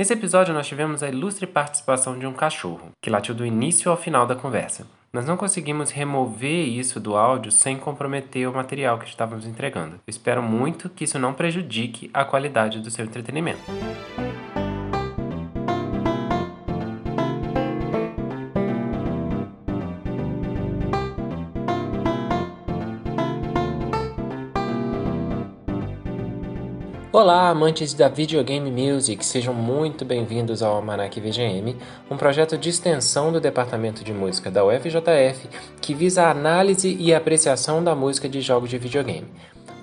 Nesse episódio, nós tivemos a ilustre participação de um cachorro, que latiu do início ao final da conversa. Nós não conseguimos remover isso do áudio sem comprometer o material que estávamos entregando. Eu espero muito que isso não prejudique a qualidade do seu entretenimento. Olá, amantes da Videogame Music, sejam muito bem-vindos ao Almanac VGM, um projeto de extensão do Departamento de Música da UFJF que visa a análise e apreciação da música de jogos de videogame.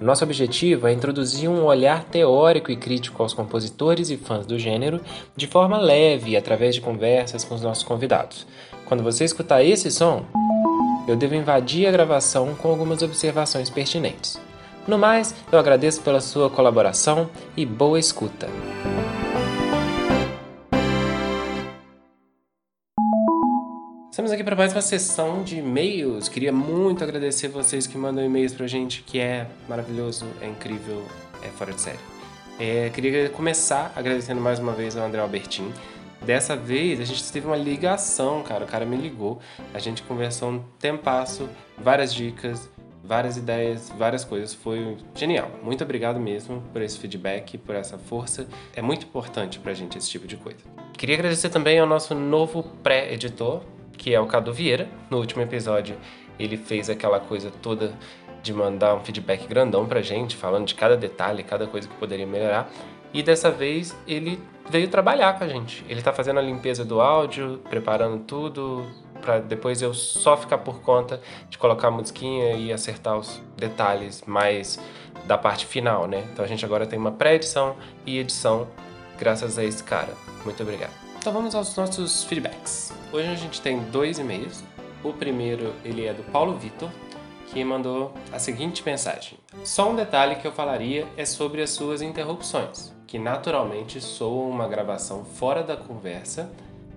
Nosso objetivo é introduzir um olhar teórico e crítico aos compositores e fãs do gênero de forma leve, através de conversas com os nossos convidados. Quando você escutar esse som, eu devo invadir a gravação com algumas observações pertinentes. No mais, eu agradeço pela sua colaboração e boa escuta. Estamos aqui para mais uma sessão de e-mails. Queria muito agradecer vocês que mandam e-mails pra gente, que é maravilhoso, é incrível, é fora de série. É, queria começar agradecendo mais uma vez ao André Albertin. Dessa vez a gente teve uma ligação, cara. O cara me ligou, a gente conversou um tempasso, várias dicas, várias ideias, várias coisas. Foi genial. Muito obrigado mesmo por esse feedback, por essa força. É muito importante pra gente esse tipo de coisa. Queria agradecer também ao nosso novo pré-editor, que é o Cadu Vieira. No último episódio, ele fez aquela coisa toda de mandar um feedback grandão pra gente, falando de cada detalhe, cada coisa que poderia melhorar. E dessa vez ele veio trabalhar com a gente. Ele tá fazendo a limpeza do áudio, preparando tudo, para depois eu só ficar por conta de colocar a musiquinha e acertar os detalhes mais da parte final, né? Então a gente agora tem uma pré-edição e edição graças a esse cara. Muito obrigado. Então vamos aos nossos feedbacks. Hoje a gente tem dois e-mails. O primeiro ele é do Paulo Vitor, que mandou a seguinte mensagem: Só um detalhe que eu falaria é sobre as suas interrupções, que naturalmente soam uma gravação fora da conversa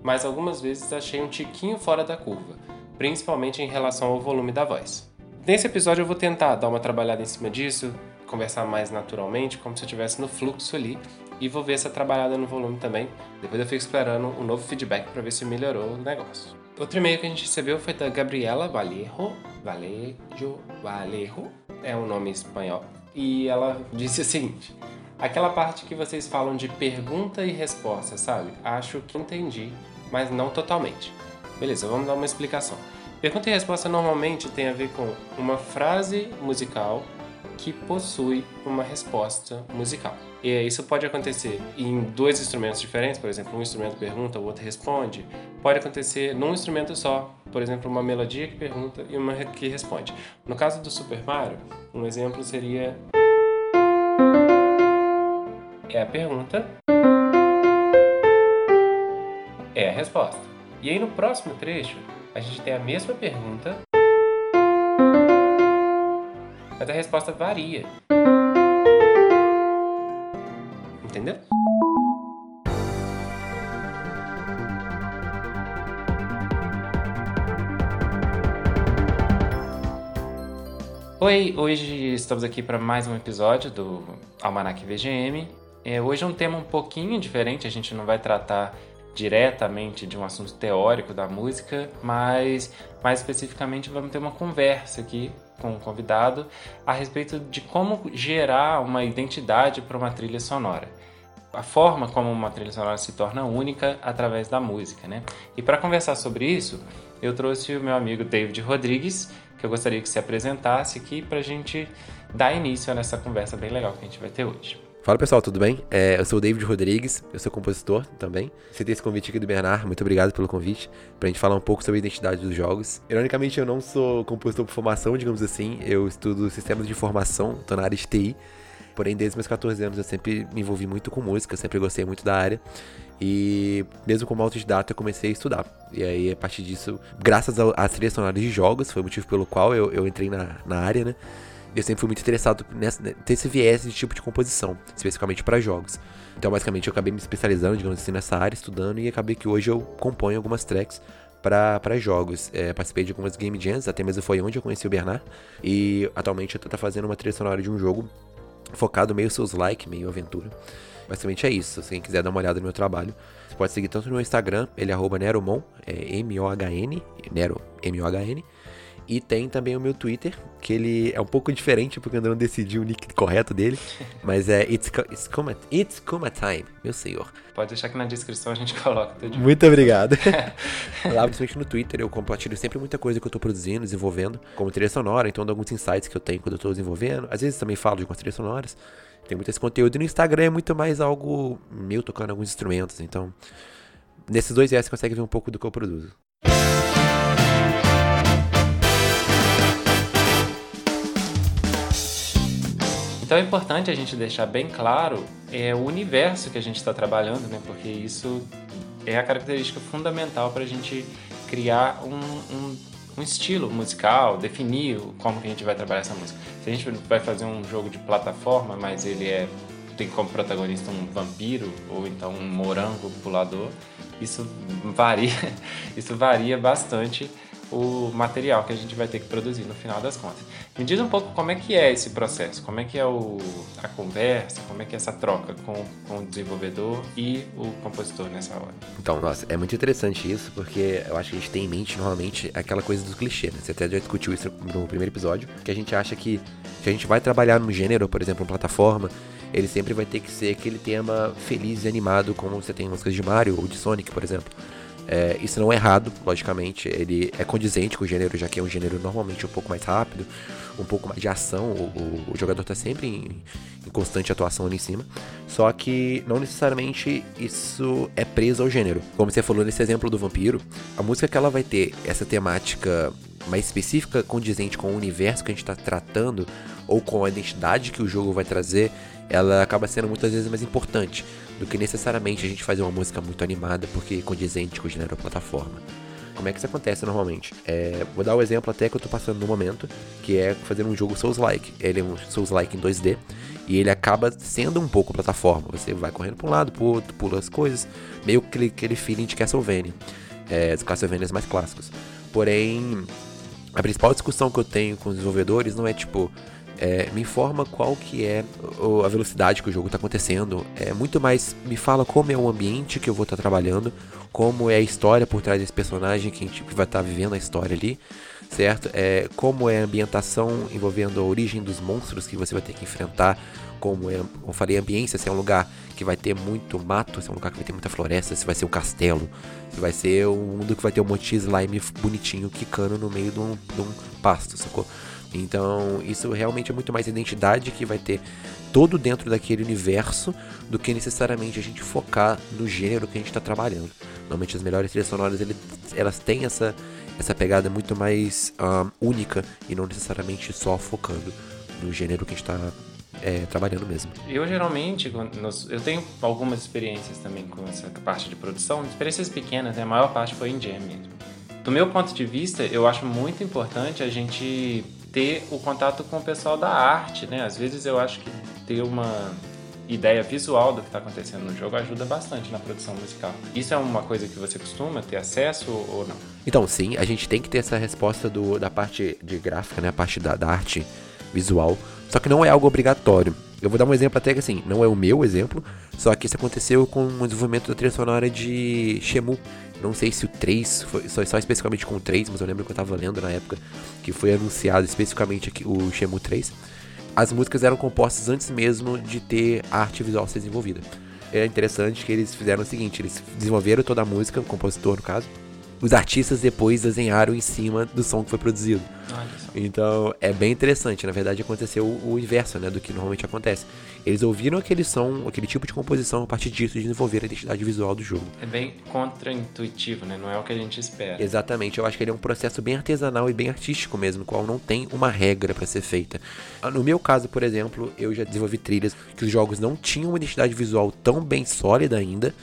mas algumas vezes achei um tiquinho fora da curva, principalmente em relação ao volume da voz. Nesse episódio eu vou tentar dar uma trabalhada em cima disso, conversar mais naturalmente, como se eu estivesse no fluxo ali, e vou ver essa trabalhada no volume também. Depois eu fico esperando um novo feedback para ver se melhorou o negócio. Outro e-mail que a gente recebeu foi da Gabriela Vallejo, Vallejo, Vallejo, é um nome espanhol, e ela disse o seguinte: Aquela parte que vocês falam de pergunta e resposta, sabe? Acho que entendi, mas não totalmente. Beleza, vamos dar uma explicação. Pergunta e resposta normalmente tem a ver com uma frase musical que possui uma resposta musical. E isso pode acontecer em dois instrumentos diferentes, por exemplo, um instrumento pergunta, o outro responde. Pode acontecer num instrumento só, por exemplo, uma melodia que pergunta e uma que responde. No caso do Super Mario, um exemplo seria é a pergunta é a resposta. E aí no próximo trecho, a gente tem a mesma pergunta, mas a resposta varia. Entendeu? Oi, hoje estamos aqui para mais um episódio do Almanac VGM. É, hoje é um tema um pouquinho diferente, a gente não vai tratar diretamente de um assunto teórico da música, mas mais especificamente vamos ter uma conversa aqui com o convidado a respeito de como gerar uma identidade para uma trilha sonora. A forma como uma trilha sonora se torna única através da música, né? E para conversar sobre isso, eu trouxe o meu amigo David Rodrigues, que eu gostaria que se apresentasse aqui para a gente dar início nessa conversa bem legal que a gente vai ter hoje. Fala pessoal, tudo bem? É, eu sou o David Rodrigues, eu sou compositor também. Tem esse convite aqui do Bernard, muito obrigado pelo convite, pra gente falar um pouco sobre a identidade dos jogos. Ironicamente, eu não sou compositor por formação, digamos assim, eu estudo sistemas de informação, tô na área de TI. Porém, desde meus 14 anos eu sempre me envolvi muito com música, sempre gostei muito da área. E mesmo como autodidata eu comecei a estudar. E aí, a partir disso, graças às trilhas sonoras de jogos, foi o motivo pelo qual eu, eu entrei na, na área, né? Eu sempre fui muito interessado nessa, nesse viés de tipo de composição, especificamente para jogos. Então, basicamente, eu acabei me especializando, digamos assim, nessa área, estudando, e acabei que hoje eu componho algumas tracks para jogos. É, participei de algumas game jams, até mesmo foi onde eu conheci o Bernard. E atualmente eu tô fazendo uma trilha sonora de um jogo focado meio seus like, meio aventura. Basicamente é isso. Se quem quiser dar uma olhada no meu trabalho, você pode seguir tanto no meu Instagram, ele é arroba Neromon, é M-O-H-N, Nero, M-O-H-N. E tem também o meu Twitter, que ele é um pouco diferente, porque eu ainda não decidi o nick correto dele. Mas é It's, it's, Kuma, it's Kuma Time, meu senhor. Pode deixar que na descrição a gente coloca tudo. Muito obrigado. Lá, principalmente no Twitter, eu compartilho sempre muita coisa que eu tô produzindo, desenvolvendo, como trilha sonora, então dou alguns insights que eu tenho quando eu tô desenvolvendo. Às vezes também falo de algumas trilhas sonoras. Tem muito esse conteúdo. E no Instagram é muito mais algo meu tocando alguns instrumentos. Então, nesses dois S você consegue ver um pouco do que eu produzo. Então é importante a gente deixar bem claro é, o universo que a gente está trabalhando, né? Porque isso é a característica fundamental para a gente criar um, um, um, estilo musical, definir como que a gente vai trabalhar essa música. Se a gente vai fazer um jogo de plataforma, mas ele é tem como protagonista um vampiro ou então um morango pulador, isso varia, isso varia bastante o material que a gente vai ter que produzir no final das contas. Me diz um pouco como é que é esse processo, como é que é o, a conversa, como é que é essa troca com, com o desenvolvedor e o compositor nessa hora. Então, nossa, é muito interessante isso, porque eu acho que a gente tem em mente normalmente aquela coisa do clichê, né? Você até já discutiu isso no primeiro episódio, que a gente acha que se a gente vai trabalhar num gênero, por exemplo, uma plataforma, ele sempre vai ter que ser aquele tema feliz e animado, como você tem músicas de Mario ou de Sonic, por exemplo. É, isso não é errado, logicamente, ele é condizente com o gênero, já que é um gênero normalmente um pouco mais rápido, um pouco mais de ação, o, o, o jogador está sempre em, em, constante atuação ali em cima, só que não necessariamente isso é preso ao gênero. Como você falou nesse exemplo do vampiro, a música que ela vai ter essa temática mais específica, condizente com o universo que a gente está tratando, ou com a identidade que o jogo vai trazer, ela acaba sendo muitas vezes mais importante do que necessariamente a gente fazer uma música muito animada porque é condizente com o gênero plataforma. Como é que isso acontece normalmente? É, vou dar o um exemplo até que eu tô passando no momento, que é fazer um jogo Souls-like. Ele é um Souls-like em 2D e ele acaba sendo um pouco plataforma. Você vai correndo para um lado, pro outro, pula as coisas, meio que aquele, feeling de Castlevania, é, dos Castlevanias mais clássicos. Porém, a principal discussão que eu tenho com os desenvolvedores não é tipo, é, me informa qual que é a velocidade que o jogo está acontecendo. É muito mais me fala como é o ambiente que eu vou estar tá trabalhando, como é a história por trás desse personagem que a gente vai estar tá vivendo a história ali, certo? É, como é a ambientação envolvendo a origem dos monstros que você vai ter que enfrentar, como é, eu falei, a ambiência, se é um lugar que vai ter muito mato, se é um lugar que vai ter muita floresta, se vai ser um castelo, se vai ser um mundo que vai ter um monte de slime bonitinho quicando no meio de um, de um pasto, sacou? Então, isso realmente é muito mais identidade que vai ter todo dentro daquele universo do que necessariamente a gente focar no gênero que a gente está trabalhando. Normalmente as melhores trilhas sonoras ele, elas têm essa, essa pegada muito mais um, única e não necessariamente só focando no gênero que a gente está é, trabalhando mesmo. Eu geralmente, eu tenho algumas experiências também com essa parte de produção, experiências pequenas, né? a maior parte foi em jam mesmo. Do meu ponto de vista, eu acho muito importante a gente ter o contato com o pessoal da arte, né? Às vezes eu acho que ter uma ideia visual do que está acontecendo no jogo ajuda bastante na produção musical. Isso é uma coisa que você costuma ter acesso ou não? Então, sim, a gente tem que ter essa resposta do, da parte de gráfica, né? A parte da, da arte visual. Só que não é algo obrigatório. Eu vou dar um exemplo até que assim, não é o meu exemplo, só que isso aconteceu com o desenvolvimento da trilha sonora de Shemu. Não sei se o 3, foi só, só especificamente com o 3, mas eu lembro que eu tava lendo na época que foi anunciado especificamente aqui o Shemu 3. As músicas eram compostas antes mesmo de ter a arte visual ser desenvolvida. É interessante que eles fizeram o seguinte, eles desenvolveram toda a música, o compositor no caso, os artistas depois desenharam em cima do som que foi produzido. Então é bem interessante. Na verdade, aconteceu o inverso né, do que normalmente acontece. Eles ouviram aquele som, aquele tipo de composição, a partir disso desenvolveram a identidade visual do jogo. É bem contra-intuitivo, né? Não é o que a gente espera. Exatamente. Eu acho que ele é um processo bem artesanal e bem artístico mesmo, qual não tem uma regra para ser feita. No meu caso, por exemplo, eu já desenvolvi trilhas que os jogos não tinham uma identidade visual tão bem sólida ainda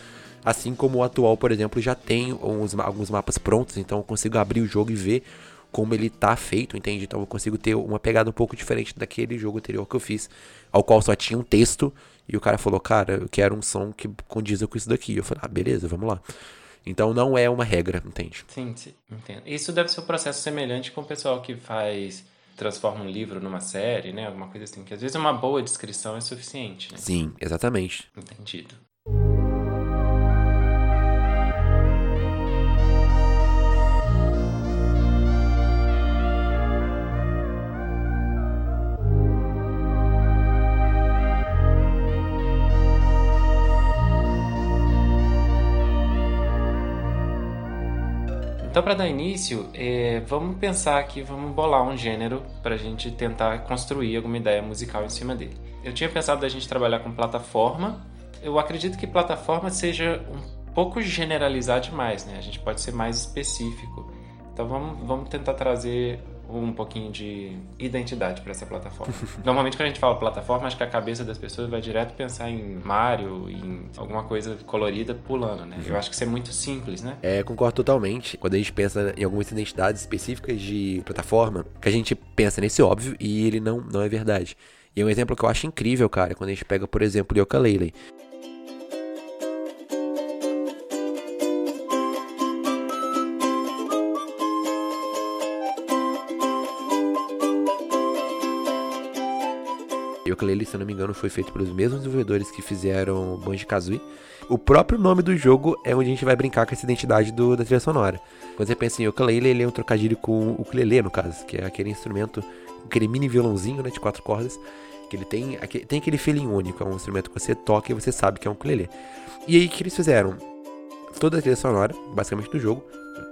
Assim como o atual, por exemplo, já tem uns, alguns mapas prontos, então eu consigo abrir o jogo e ver como ele tá feito, entende? Então eu consigo ter uma pegada um pouco diferente daquele jogo anterior que eu fiz, ao qual só tinha um texto, e o cara falou, cara, eu quero um som que condiza com isso daqui. Eu falei, ah, beleza, vamos lá. Então não é uma regra, entende? Sim, sim, entendo. Isso deve ser um processo semelhante com o pessoal que faz transforma um livro numa série, né? Alguma coisa assim. Que às vezes uma boa descrição é suficiente, né? Sim, exatamente. Entendido. Então, para dar início, é, vamos pensar aqui, vamos bolar um gênero para a gente tentar construir alguma ideia musical em cima dele. Eu tinha pensado da gente trabalhar com plataforma. Eu acredito que plataforma seja um pouco generalizar demais, né? A gente pode ser mais específico. Então, vamos, vamos tentar trazer um pouquinho de identidade para essa plataforma. Normalmente quando a gente fala plataforma, acho que a cabeça das pessoas vai direto pensar em Mario, em alguma coisa colorida pulando, né? Eu acho que isso é muito simples, né? É, concordo totalmente. Quando a gente pensa em algumas identidades específicas de plataforma, que a gente pensa nesse óbvio e ele não, não é verdade. E um exemplo que eu acho incrível, cara, quando a gente pega, por exemplo, o Yooka-Laylee. Yooka-Laylee, se eu não me engano, foi feito pelos mesmos desenvolvedores que fizeram Banjo-Kazooie. O próprio nome do jogo é onde a gente vai brincar com essa identidade do, da trilha sonora. Quando você pensa em Yooka-Laylee, ele é um trocadilho com o ukulele, no caso, que é aquele instrumento, aquele mini violãozinho, né, de quatro cordas, que ele tem, tem aquele feeling único, é um instrumento que você toca e você sabe que é um ukulele. E aí, o que eles fizeram? Toda a trilha sonora, basicamente do jogo,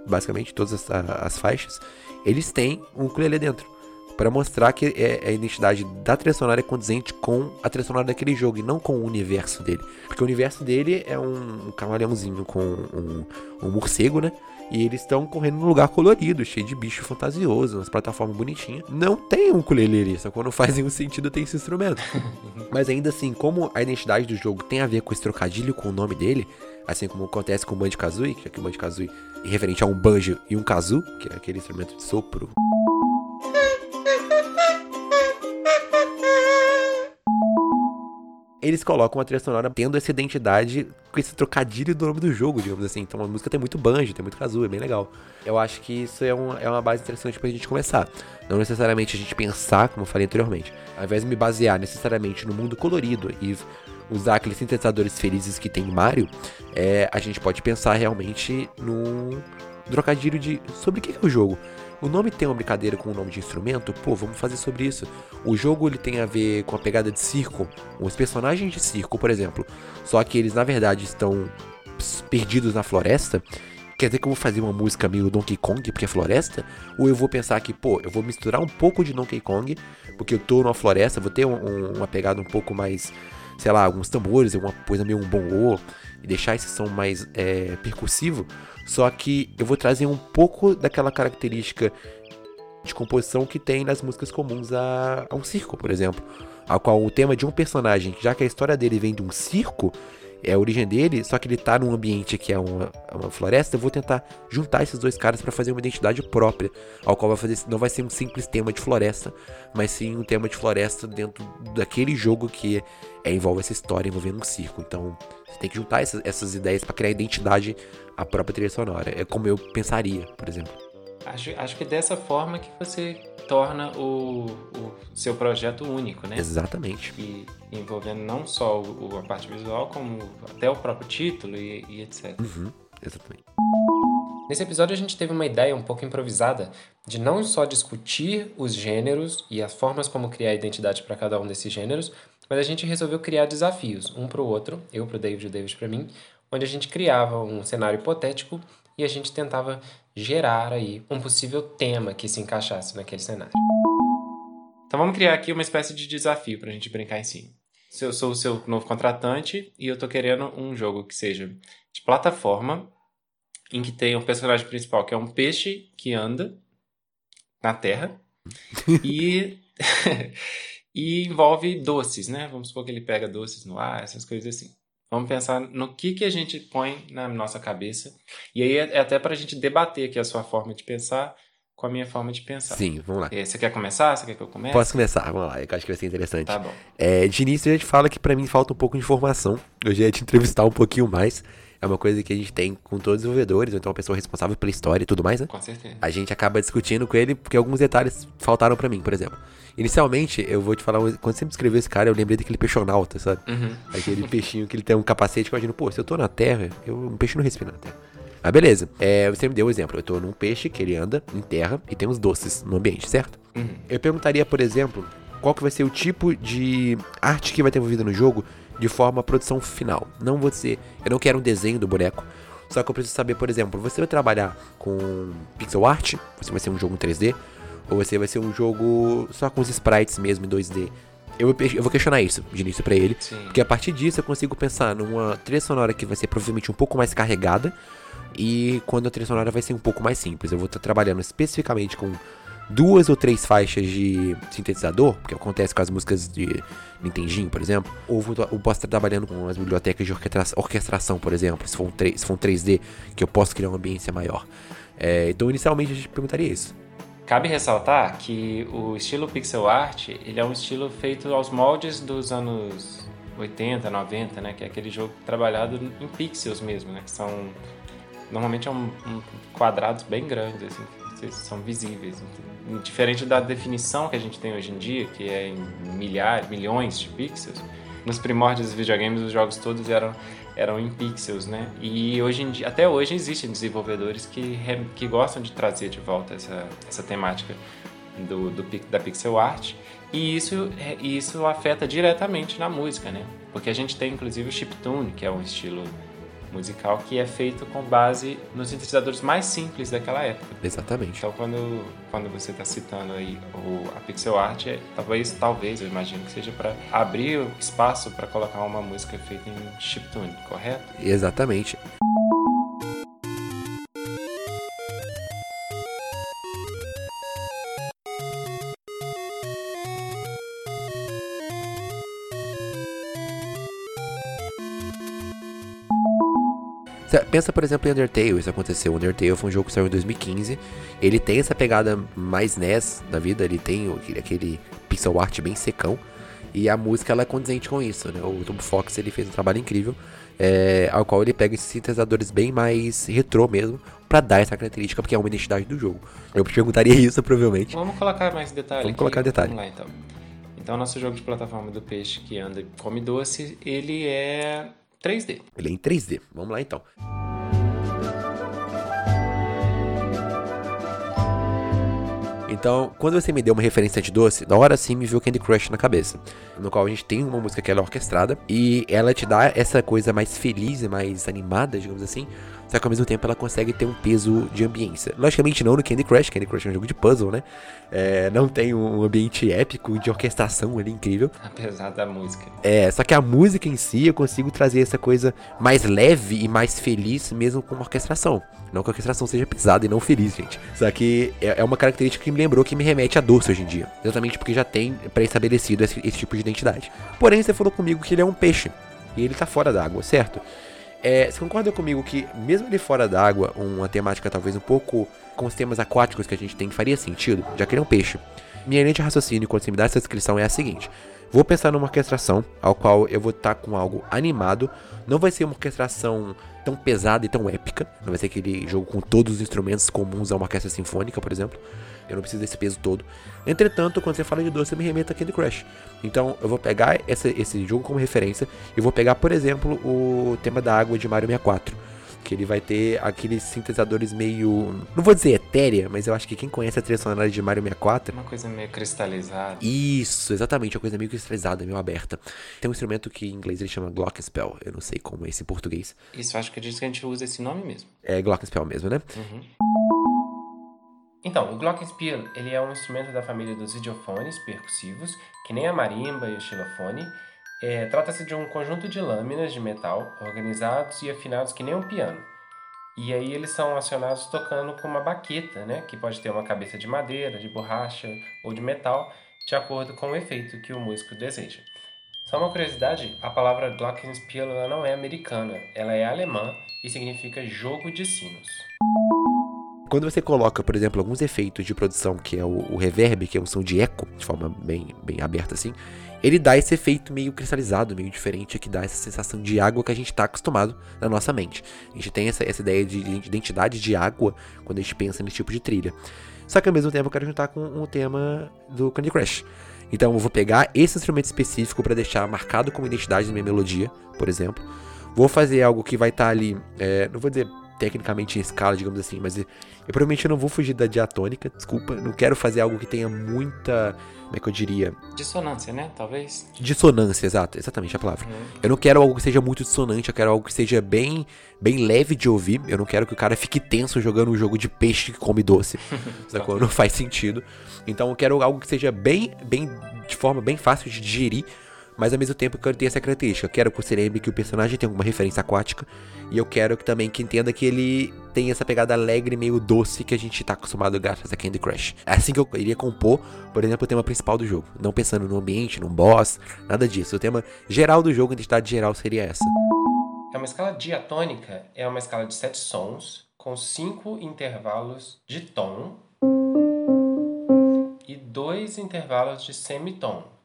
basicamente todas as, as faixas, eles têm um ukulele dentro para mostrar que é, é, a identidade da trilha sonora é condizente com a trilha sonora daquele jogo e não com o universo dele. Porque o universo dele é um, um camaleãozinho com um, um, morcego, né? E eles estão correndo num lugar colorido, cheio de bicho fantasioso, umas plataformas bonitinhas. Não tem um ukulele só quando faz nenhum sentido tem esse instrumento. Mas ainda assim, como a identidade do jogo tem a ver com esse trocadilho com o nome dele, assim como acontece com o Banjo-Kazooie, que aqui o Banjo-Kazooie é referente a um banjo e um kazoo, que é aquele instrumento de sopro. Eles colocam a trilha sonora tendo essa identidade com esse trocadilho do nome do jogo, digamos assim. Então a música tem muito banjo, tem muito kazoo, é bem legal. Eu acho que isso é, um, é uma base interessante pra gente começar. Não necessariamente a gente pensar, como eu falei anteriormente. Ao invés de me basear necessariamente no mundo colorido e usar aqueles sintetizadores felizes que tem em Mario, é, a gente pode pensar realmente num trocadilho de sobre o que é o jogo. O nome tem uma brincadeira com o nome de instrumento? Pô, vamos fazer sobre isso. O jogo ele tem a ver com a pegada de circo. Os personagens de circo, por exemplo. Só que eles na verdade estão perdidos na floresta. Quer dizer que eu vou fazer uma música meio Donkey Kong porque é floresta? Ou eu vou pensar que, pô, eu vou misturar um pouco de Donkey Kong porque eu tô numa floresta, vou ter um, um, uma pegada um pouco mais, sei lá, alguns tambores, alguma coisa meio um bongô e deixar esse som mais é, percussivo. Só que eu vou trazer um pouco daquela característica de composição que tem nas músicas comuns a, a um circo, por exemplo. A qual o tema de um personagem, já que a história dele vem de um circo, é a origem dele, só que ele tá num ambiente que é uma, uma floresta, eu vou tentar juntar esses dois caras para fazer uma identidade própria, ao qual vai fazer, não vai ser um simples tema de floresta, mas sim um tema de floresta dentro daquele jogo que é, envolve essa história envolvendo um circo. Então, você tem que juntar essas, essas ideias para criar identidade à própria trilha sonora. É como eu pensaria, por exemplo. Acho, acho que é dessa forma que você torna o, o seu projeto único, né? Exatamente. E envolvendo não só o, a parte visual, como até o próprio título e, e etc. Uhum, exatamente. Nesse episódio a gente teve uma ideia um pouco improvisada de não só discutir os gêneros e as formas como criar identidade para cada um desses gêneros, mas a gente resolveu criar desafios, um para o outro, eu para o David e o David para mim, onde a gente criava um cenário hipotético e a gente tentava gerar aí um possível tema que se encaixasse naquele cenário. Então vamos criar aqui uma espécie de desafio para a gente brincar em cima. Se eu sou o seu novo contratante e eu estou querendo um jogo que seja de plataforma, em que tem um personagem principal que é um peixe que anda na terra e e envolve doces, né? Vamos supor que ele pega doces no ar, essas coisas assim. Vamos pensar no que, que a gente põe na nossa cabeça. E aí é, é até para a gente debater aqui a sua forma de pensar com a minha forma de pensar. Sim, vamos lá. É, você quer começar? Você quer que eu comece? Posso começar, vamos lá. Eu acho que vai ser interessante. Tá bom. É, de início a gente fala que para mim falta um pouco de informação. Eu já ia te entrevistar um pouquinho mais. É uma coisa que a gente tem com todos os desenvolvedores, ou então a pessoa responsável pela história e tudo mais, né? Com certeza. A gente acaba discutindo com ele porque alguns detalhes faltaram pra mim, por exemplo. Inicialmente, eu vou te falar, um- quando você me descreveu esse cara, eu lembrei daquele peixonauta, sabe? Uhum. Aquele peixinho que ele tem um capacete que eu imagino, pô, se eu tô na terra, eu, um peixe não respira na terra. Ah, beleza. É, você me deu o exemplo. Eu tô num peixe que ele anda em terra e tem uns doces no ambiente, certo? Uhum. Eu perguntaria, por exemplo, qual que vai ser o tipo de arte que vai ter envolvida no jogo de forma produção final. Não vou dizer, eu não quero um desenho do boneco, só que eu preciso saber, por exemplo, você vai trabalhar com pixel art, você vai ser um jogo em 3D, ou você vai ser um jogo só com os sprites mesmo em 2D. Eu, eu vou questionar isso de início pra ele, Sim. porque a partir disso eu consigo pensar numa trilha sonora que vai ser provavelmente um pouco mais carregada e quando a trilha sonora vai ser um pouco mais simples. Eu vou estar trabalhando especificamente com duas ou três faixas de sintetizador, que acontece com as músicas de Nintendinho, por exemplo. Ou eu posso estar trabalhando com as bibliotecas de orquestra- orquestração, por exemplo, se for, um 3, se for um 3D, que eu posso criar uma ambiência maior. É, então, inicialmente, a gente perguntaria isso. Cabe ressaltar que o estilo pixel art, ele é um estilo feito aos moldes dos anos 80, 90, né? Que é aquele jogo trabalhado em pixels mesmo, né? Que são... Normalmente é um, um quadrados bem grandes, assim, que são visíveis. Diferente da definição que a gente tem hoje em dia, que é em milhares, milhões de pixels. Nos primórdios dos videogames, os jogos todos eram eram em pixels, né? E hoje em dia, até hoje existem desenvolvedores que, que gostam de trazer de volta essa, essa temática do, do da pixel art. E isso, é- isso afeta diretamente na música, né? Porque a gente tem inclusive o chiptune, que é um estilo musical que é feito com base nos sintetizadores mais simples daquela época. Exatamente. Então, quando, quando você está citando aí o, a pixel art, é, talvez, talvez, eu imagino que seja para abrir espaço para colocar uma música feita em chiptune, correto? Exatamente. Pensa, por exemplo, em Undertale, isso aconteceu. O Undertale foi um jogo que saiu em 2015. Ele tem essa pegada mais NES da vida, ele tem aquele pixel art bem secão. E a música ela é condizente com isso, né? O Tom Fox ele fez um trabalho incrível, é, ao qual ele pega esses sintetizadores bem mais retrô mesmo, pra dar essa característica, porque é uma identidade do jogo. Eu perguntaria isso, provavelmente. Vamos colocar mais detalhe Vamos aqui. colocar detalhe. Vamos lá, então. Então, nosso jogo de plataforma do peixe que anda e come doce, ele é 3D. Ele é em 3D. Vamos lá então. Então, quando você me deu uma referência de doce, na hora sim me veio Candy Crush na cabeça. No qual a gente tem uma música que ela é orquestrada e ela te dá essa coisa mais feliz e mais animada, digamos assim. Só que ao mesmo tempo ela consegue ter um peso de ambiência. Logicamente não no Candy Crush, Candy Crush é um jogo de puzzle, né? É, não tem um ambiente épico de orquestração ali incrível. Apesar da música. É, só que a música em si eu consigo trazer essa coisa mais leve e mais feliz mesmo com uma orquestração. Não que a orquestração seja pesada e não feliz, gente. Só que é é uma característica que me lembrou que me remete a doce hoje em dia. Exatamente porque já tem pré-estabelecido esse, esse tipo de identidade. Porém, você falou comigo que ele é um peixe. E ele tá fora d'água, certo? É, você concorda comigo que, mesmo ele fora d'água, uma temática talvez um pouco com os temas aquáticos que a gente tem faria sentido, já que ele é um peixe? Minha linha de raciocínio quando você me dá essa descrição é a seguinte: vou pensar numa orquestração ao qual eu vou estar com algo animado, não vai ser uma orquestração tão pesada e tão épica, não vai ser aquele jogo com todos os instrumentos comuns a uma orquestra sinfônica, por exemplo. Eu não preciso desse peso todo. Entretanto, quando você fala de doce, eu me remeta a Candy Crush. Então, eu vou pegar essa- esse jogo como referência e vou pegar, por exemplo, o tema da água de Mario 64. Que ele vai ter aqueles sintetizadores meio. Não vou dizer etérea, mas eu acho que quem conhece a trilha sonora de Mario 64 Uma coisa meio cristalizada. isso, exatamente, uma coisa meio cristalizada, meio aberta. Tem um instrumento que em inglês ele chama Glockenspiel, eu não sei como é esse em português. Isso, acho que diz que a gente usa esse nome mesmo. É Glockenspiel mesmo, né? Então, o glockenspiel, ele é um instrumento da família dos idiofones percussivos, que nem a marimba e o xilofone. É, Trata-se de um conjunto de lâminas de metal organizados e afinados que nem um piano. E aí eles são acionados tocando com uma baqueta, né, que pode ter uma cabeça de madeira, de borracha ou de metal, de acordo com o efeito que o músico deseja. Só uma curiosidade, a palavra glockenspiel não é americana, ela é alemã e significa jogo de sinos. Quando você coloca, por exemplo, alguns efeitos de produção, que é o, o reverb, que é um som de eco, de forma bem, bem aberta assim, ele dá esse efeito meio cristalizado, meio diferente, que dá essa sensação de água que a gente está acostumado na nossa mente. A gente tem essa, essa ideia de identidade de água quando a gente pensa nesse tipo de trilha. Só que ao mesmo tempo eu quero juntar com o tema do Candy Crush. Então eu vou pegar esse instrumento específico para deixar marcado como identidade na minha melodia, por exemplo. Vou fazer algo que vai estar tá ali, é, não vou dizer tecnicamente em escala, digamos assim, mas eu, eu provavelmente não vou fugir da diatônica, desculpa, não quero fazer algo que tenha muita como é que eu diria? Dissonância, né? Talvez. Dissonância, exato, exatamente a palavra. Uhum. Eu não quero algo que seja muito dissonante, eu quero algo que seja bem, bem leve de ouvir. Eu não quero que o cara fique tenso jogando um jogo de peixe que come doce. sacou? Não faz sentido. Então eu quero algo que seja bem, bem, de forma bem fácil de digerir mas ao mesmo tempo que eu tenho essa característica. Eu quero que você lembre que o personagem tem alguma referência aquática, e eu quero que também que entenda que ele tem essa pegada alegre, meio doce que a gente tá acostumado graças a Candy Crush. É assim que eu iria compor, por exemplo, o tema principal do jogo. Não pensando no ambiente, num boss, nada disso. O tema geral do jogo, a identidade geral seria essa. É uma escala diatônica, é uma escala de sete sons, com cinco intervalos de tom e dois intervalos de semitom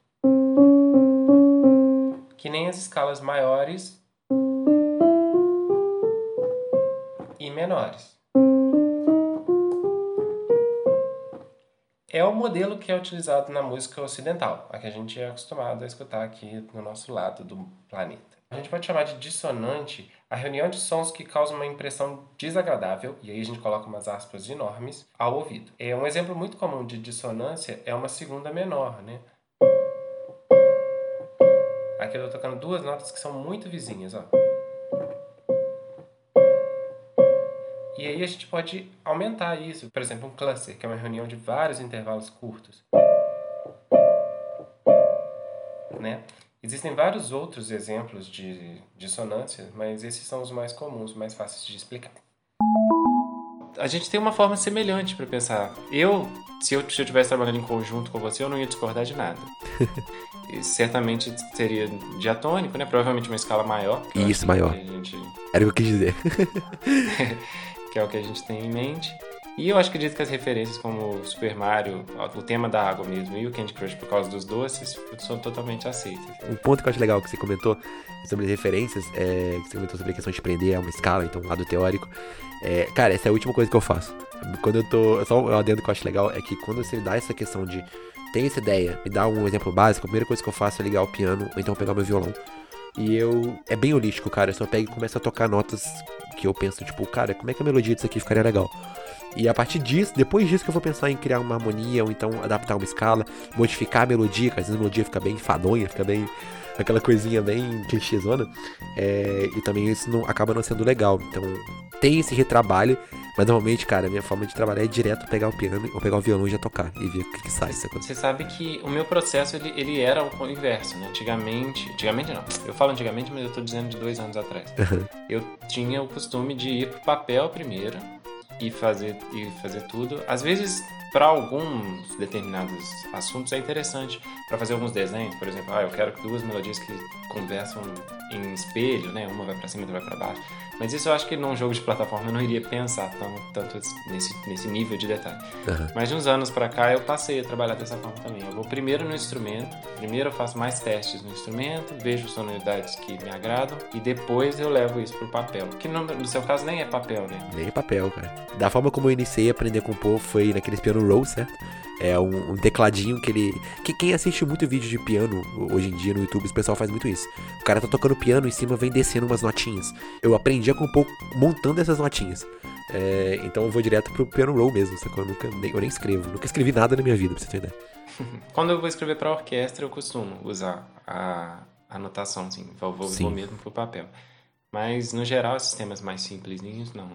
que nem as escalas maiores e menores. É o modelo que é utilizado na música ocidental, a que a gente é acostumado a escutar aqui no nosso lado do planeta. A gente pode chamar de dissonante a reunião de sons que causam uma impressão desagradável, e aí a gente coloca umas aspas enormes, ao ouvido. É um exemplo muito comum de dissonância é uma segunda menor, né? Aqui eu tô tocando duas notas que são muito vizinhas, ó. E aí a gente pode aumentar isso. Por exemplo, um cluster, que é uma reunião de vários intervalos curtos. Né? Existem vários outros exemplos de dissonância, mas esses são os mais comuns, mais fáceis de explicar a gente tem uma forma semelhante para pensar. Eu, se eu, se eu tivesse trabalhando em conjunto com você, eu não ia discordar de nada. certamente seria diatônico, né? Provavelmente uma escala maior. Isso, maior. Gente... Era o que eu quis dizer. que é o que a gente tem em mente. E eu acho que acredito que as referências como Super Mario, o tema da água mesmo, e o Candy Crush por causa dos doces, são totalmente aceitas. Um ponto que eu acho legal que você comentou sobre as referências, é, que você comentou sobre a questão de prender a uma escala, então um lado teórico. É, cara, essa é a última coisa que eu faço. Quando eu tô. Só um adendo que eu acho legal é que quando você dá essa questão de. Tem essa ideia, me dá um exemplo básico, a primeira coisa que eu faço é ligar o piano, ou então pegar meu violão. E eu. É bem holístico, cara. Eu só pego e começo a tocar notas que eu penso, tipo, cara, como é que a melodia disso aqui ficaria legal? E a partir disso, depois disso que eu vou pensar em criar uma harmonia, ou então adaptar uma escala, modificar a melodia, que às vezes a melodia fica bem fadonha, fica bem aquela coisinha bem clichêzona. É, e também isso não, acaba não sendo legal. Então tem esse retrabalho, mas normalmente, cara, a minha forma de trabalhar é direto pegar o piano ou pegar o violão e já tocar e ver o que, que sai. Você sabe que o meu processo ele, ele era o inverso, né? Antigamente, antigamente não, eu falo antigamente, mas eu tô dizendo de dois anos atrás. eu tinha o costume de ir pro papel primeiro e fazer, e fazer tudo. Às vezes, para alguns determinados assuntos, é interessante para fazer alguns desenhos. Por exemplo, ah, eu quero duas melodias que conversam em espelho, né? Uma vai para cima outra vai para baixo. Mas isso eu acho que num jogo de plataforma eu não iria pensar tão, tanto nesse, nesse nível de detalhe. Uhum. Mas de uns anos para cá eu passei a trabalhar dessa forma também. Eu vou primeiro no instrumento, primeiro eu faço mais testes no instrumento, vejo sonoridades que me agradam e depois eu levo isso pro papel. Que no, no seu caso nem é papel, né? Nem é papel, cara. Da forma como eu iniciei a aprender a compor foi naqueles piano roll, certo? É um, um, tecladinho que ele. Que quem assiste muito vídeo de piano hoje em dia no YouTube, o pessoal faz muito isso. O cara tá tocando piano em cima vem descendo umas notinhas. Eu aprendi a compor montando essas notinhas. É, então eu vou direto pro piano roll mesmo, sacou? Eu, nunca, nem, eu nem escrevo. Nunca escrevi nada na minha vida, pra você ideia. Quando eu vou escrever pra orquestra, eu costumo usar a, anotação, assim. Vou, vou, vou mesmo pro papel. Mas, no geral, esses temas mais simplesinhos, não.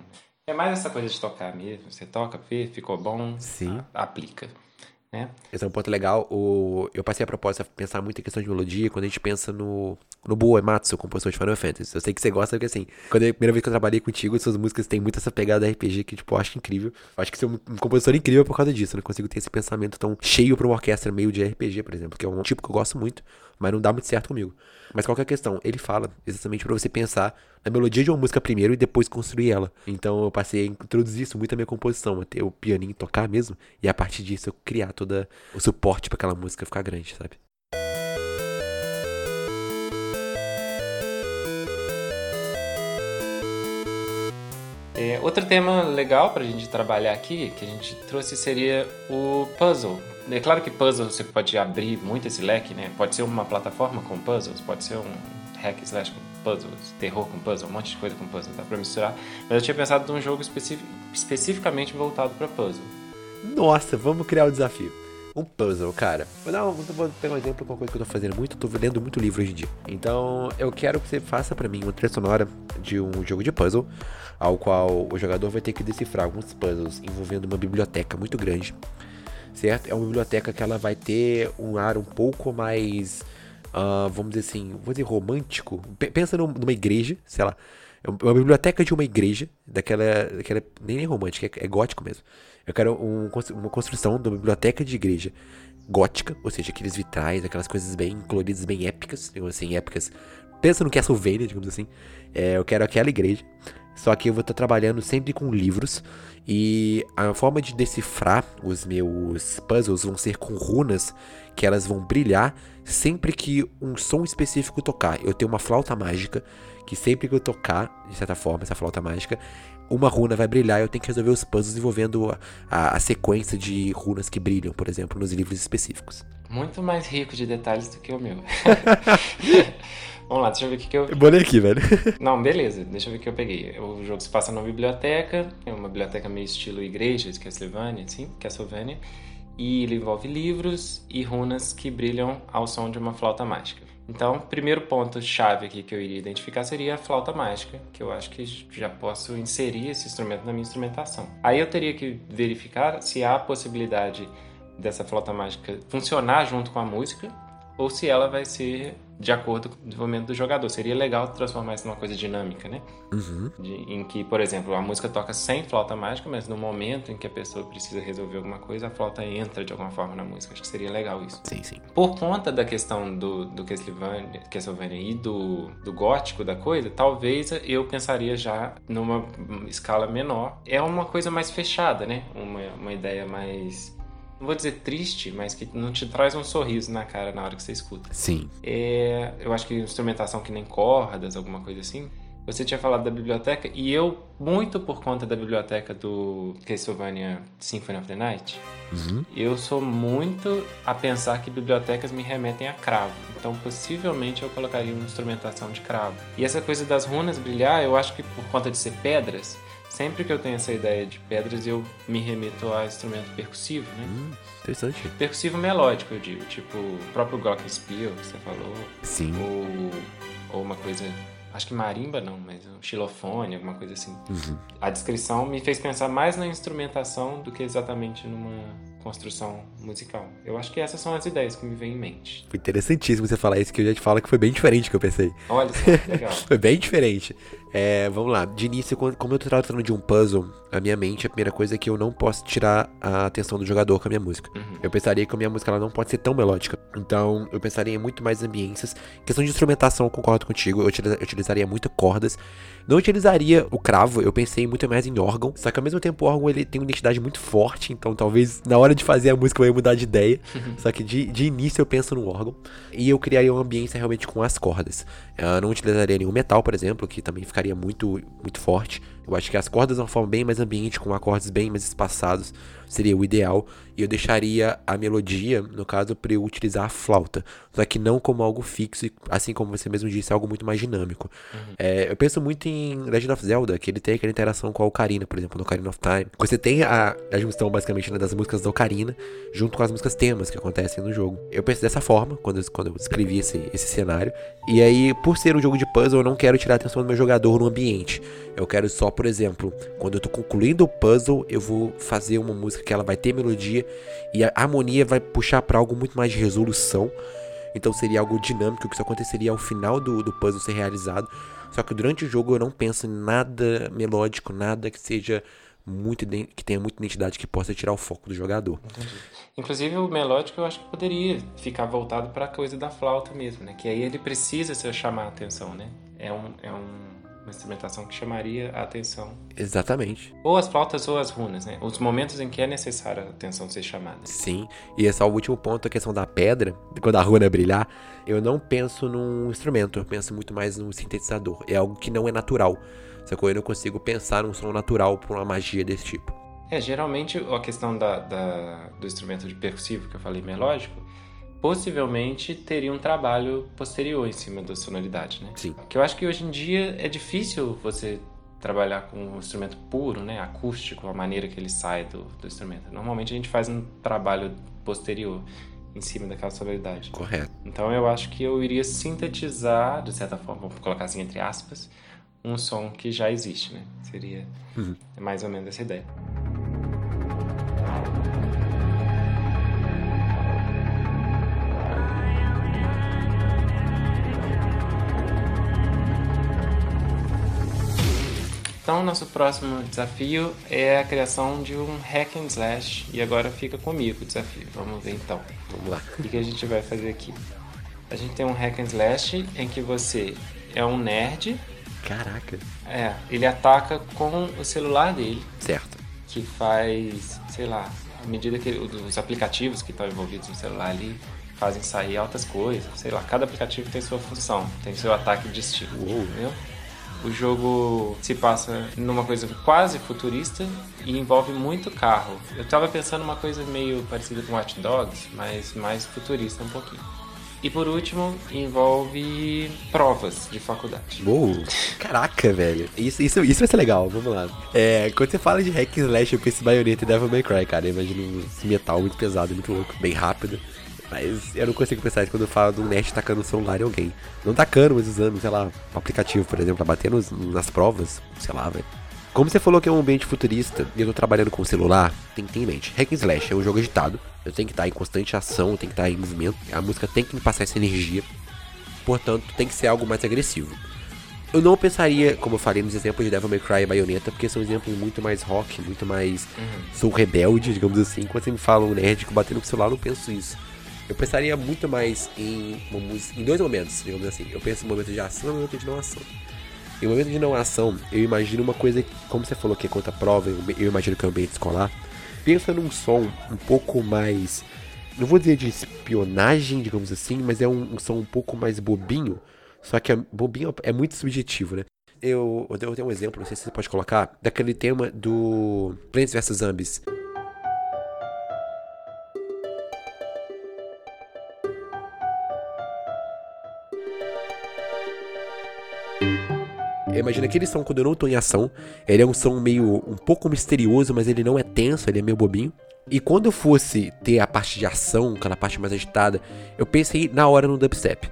É mais essa coisa de tocar mesmo. Você toca, vê, ficou bom, Sim. Aplica. Né? Esse é um ponto legal. O... Eu passei a proposta a pensar muito em questão de melodia quando a gente pensa no, no Boa Ematsu, compositor de Final Fantasy. Eu sei que você gosta, porque assim, quando é a primeira vez que eu trabalhei contigo, suas músicas têm muito essa pegada RPG que, tipo, eu acho incrível. Eu acho que você é um compositor incrível por causa disso. Eu não consigo ter esse pensamento tão cheio pra uma orquestra meio de RPG, por exemplo, que é um tipo que eu gosto muito, mas não dá muito certo comigo. Mas qual que é questão? Ele fala exatamente para você pensar na melodia de uma música primeiro e depois construir ela. Então eu passei a introduzir isso muito a minha composição, a ter o pianinho tocar mesmo, e a partir disso eu criar todo o suporte para aquela música ficar grande, sabe? É, outro tema legal para a gente trabalhar aqui, que a gente trouxe, seria o puzzle. É claro que puzzle você pode abrir muito esse leque, né? Pode ser uma plataforma com puzzles, pode ser um hack slash com puzzles, terror com puzzle, um monte de coisa com puzzle, dá pra misturar. Mas eu tinha pensado num jogo especificamente voltado para puzzle. Nossa, vamos criar o um desafio. Um puzzle, cara. Vou, dar um, vou pegar um exemplo de uma coisa que eu tô fazendo muito, tô lendo muito livro hoje em dia. Então, eu quero que você faça para mim uma trilha sonora de um jogo de puzzle, ao qual o jogador vai ter que decifrar alguns puzzles envolvendo uma biblioteca muito grande certo? É uma biblioteca que ela vai ter um ar um pouco mais, uh, vamos dizer assim, vou dizer romântico. P pensa numa igreja, sei lá, é uma biblioteca de uma igreja, daquela, daquela nem é romântica, é, é gótico mesmo. Eu quero um, uma construção de uma biblioteca de igreja gótica, ou seja, aqueles vitrais, aquelas coisas bem coloridas, bem épicas, digamos assim, épicas. Pensa no Castlevania, digamos assim. É, eu quero aquela igreja. Só que eu vou estar trabalhando sempre com livros e a forma de decifrar os meus puzzles vão ser com runas que elas vão brilhar sempre que um som específico tocar. Eu tenho uma flauta mágica que sempre que eu tocar, de certa forma, essa flauta mágica, uma runa vai brilhar e eu tenho que resolver os puzzles envolvendo a, a, a sequência de runas que brilham, por exemplo, nos livros específicos. Muito mais rico de detalhes do que o meu. Vamos lá, deixa eu ver o que, que eu. Eu bolei aqui, velho. Não, beleza, deixa eu ver o que eu peguei. O jogo se passa numa biblioteca, é uma biblioteca meio estilo igreja de Castlevania, assim, Castlevania. E ele envolve livros e runas que brilham ao som de uma flauta mágica. Então, primeiro ponto chave aqui que eu iria identificar seria a flauta mágica, que eu acho que já posso inserir esse instrumento na minha instrumentação. Aí eu teria que verificar se há a possibilidade dessa flauta mágica funcionar junto com a música ou se ela vai ser de acordo com o desenvolvimento do jogador. Seria legal transformar isso numa coisa dinâmica, né? Uhum. De, em que, por exemplo, a música toca sem flauta mágica, mas no momento em que a pessoa precisa resolver alguma coisa, a flauta entra de alguma forma na música. Acho que seria legal isso. Sim, sim. Por conta da questão do, do Castlevania, Castlevania e do, do gótico da coisa, talvez eu pensaria já numa escala menor. É uma coisa mais fechada, né? Uma, uma ideia mais não vou dizer triste, mas que não te traz um sorriso na cara na hora que você escuta. Sim. É, eu acho que instrumentação que nem cordas, alguma coisa assim. Você tinha falado da biblioteca, e eu, muito por conta da biblioteca do Castlevania Symphony of the Night, uhum. eu sou muito a pensar que bibliotecas me remetem a cravo. Então, possivelmente, eu colocaria uma instrumentação de cravo. E essa coisa das runas brilhar, eu acho que por conta de ser pedras, Sempre que eu tenho essa ideia de pedras, eu me remeto a instrumento percussivo, né? Hum, interessante. Percussivo melódico, eu digo. Tipo, o próprio Glockenspiel, que você falou. Sim. Ou, ou uma coisa... Acho que marimba não, mas um xilofone, alguma coisa assim. Uhum. A descrição me fez pensar mais na instrumentação do que exatamente numa construção musical. Eu acho que essas são as ideias que me vêm em mente. Foi interessantíssimo você falar isso, que eu já te falo que foi bem diferente do que eu pensei. Olha só, legal. foi bem diferente. É, vamos lá. De início, como eu tô tratando de um puzzle, a minha mente, a primeira coisa é que eu não posso tirar a atenção do jogador com a minha música. Uhum. Eu pensaria que a minha música ela não pode ser tão melódica. Então, eu pensaria em muito mais ambiências. Questão de instrumentação, eu concordo contigo. Eu utilizaria muito cordas. Não utilizaria o cravo, eu pensei muito mais em órgão. Só que ao mesmo tempo o órgão ele tem uma identidade muito forte. Então, talvez na hora de fazer a música eu ia mudar de ideia. Uhum. Só que de, de início eu penso no órgão. E eu criaria uma ambiência realmente com as cordas. Eu não utilizaria nenhum metal, por exemplo, que também ficaria muito, muito forte. Eu acho que as cordas de uma forma bem mais ambiente, com acordes bem mais espaçados, seria o ideal. E eu deixaria a melodia, no caso, para eu utilizar a flauta. Só que não como algo fixo, assim como você mesmo disse, algo muito mais dinâmico. Uhum. É, eu penso muito em Legend of Zelda, que ele tem aquela interação com a Ocarina, por exemplo, no Ocarina of Time. Você tem a, a junção, basicamente, né, das músicas da Ocarina, junto com as músicas temas que acontecem no jogo. Eu penso dessa forma, quando eu, quando eu escrevi esse, esse cenário. E aí, por ser um jogo de puzzle, eu não quero tirar a atenção do meu jogador no ambiente. Eu quero só por exemplo, quando eu tô concluindo o puzzle, eu vou fazer uma música que ela vai ter melodia e a harmonia vai puxar para algo muito mais de resolução. Então seria algo dinâmico, que só aconteceria ao final do, do puzzle ser realizado. Só que durante o jogo eu não penso em nada melódico, nada que seja muito que tenha muita identidade que possa tirar o foco do jogador. Entendi. Inclusive o melódico eu acho que poderia ficar voltado para a coisa da flauta mesmo, né? Que aí ele precisa chamar a atenção, né? É um, é um uma instrumentação que chamaria a atenção. Exatamente. Ou as flautas ou as runas, né? Os momentos em que é necessário a atenção ser chamada. Sim, e é só o último ponto, a questão da pedra, quando a runa brilhar, eu não penso num instrumento, eu penso muito mais num sintetizador. É algo que não é natural. Sacou? Eu não consigo pensar num som natural por uma magia desse tipo. É, geralmente a questão da, da, do instrumento de percussivo que eu falei melódico, possivelmente teria um trabalho posterior em cima da sonoridade, né? Sim. Que eu acho que hoje em dia é difícil você trabalhar com um instrumento puro, né, acústico, a maneira que ele sai do, do instrumento. Normalmente a gente faz um trabalho posterior em cima daquela sonoridade. Correto. Então eu acho que eu iria sintetizar, de certa forma, vou colocar assim entre aspas, um som que já existe, né? Seria uhum. mais ou menos essa ideia. Então, nosso próximo desafio é a criação de um hack and slash. E agora fica comigo o desafio. Vamos ver então. Vamos lá. O que a gente vai fazer aqui? A gente tem um hack and slash em que você é um nerd Caraca. É, ele ataca com o celular dele. Certo. Que faz, sei lá, à medida que os aplicativos que estão envolvidos no celular ali fazem sair altas coisas. Sei lá, cada aplicativo tem sua função, tem seu ataque distinto. Uou. Entendeu? O jogo se passa numa coisa quase futurista e envolve muito carro. Eu tava pensando uma coisa meio parecida com Watch Dogs, mas mais futurista um pouquinho. E por último, envolve provas de faculdade. Uou! Caraca, velho. Isso, isso, isso vai ser legal, vamos lá. É, quando você fala de hack and slash, eu penso em Bayonetta e Devil May Cry, cara. Eu imagino um metal muito pesado, muito louco, bem rápido. Mas eu não consigo pensar isso quando eu falo um nerd tacando o celular em alguém. Não tacando, mas usando, sei lá, um aplicativo, por exemplo, pra bater nos, nas provas, sei lá, velho. Como você falou que é um ambiente futurista e eu tô trabalhando com o celular, tem que ter em mente. Hack and Slash é um jogo agitado, eu tenho que estar em constante ação, eu tenho que estar em movimento, a música tem que me passar essa energia, portanto tem que ser algo mais agressivo. Eu não pensaria, como eu falei nos exemplos de Devil May Cry e Bayonetta, porque são exemplos muito mais rock, muito mais uhum. sou rebelde, digamos assim. Quando você me fala um nerd batendo com o celular, eu não penso isso. Eu pensaria muito mais em música, em dois momentos, digamos assim. Eu penso no momento de ação e momento de não ação. Em momento de não ação, eu imagino uma coisa, como você falou que é contra prova, eu imagino que é um ambiente escolar. Pensa num som um pouco mais. Não vou dizer de espionagem, digamos assim, mas é um, um som um pouco mais bobinho. Só que a, bobinho é muito subjetivo, né? Eu, eu tenho um exemplo, não sei se você pode colocar, daquele tema do Plants vs Zombies. Imagina aquele som quando eu não tô em ação. Ele é um som meio um pouco misterioso, mas ele não é tenso, ele é meio bobinho. E quando eu fosse ter a parte de ação, aquela parte mais agitada, eu pensei na hora no dubstep.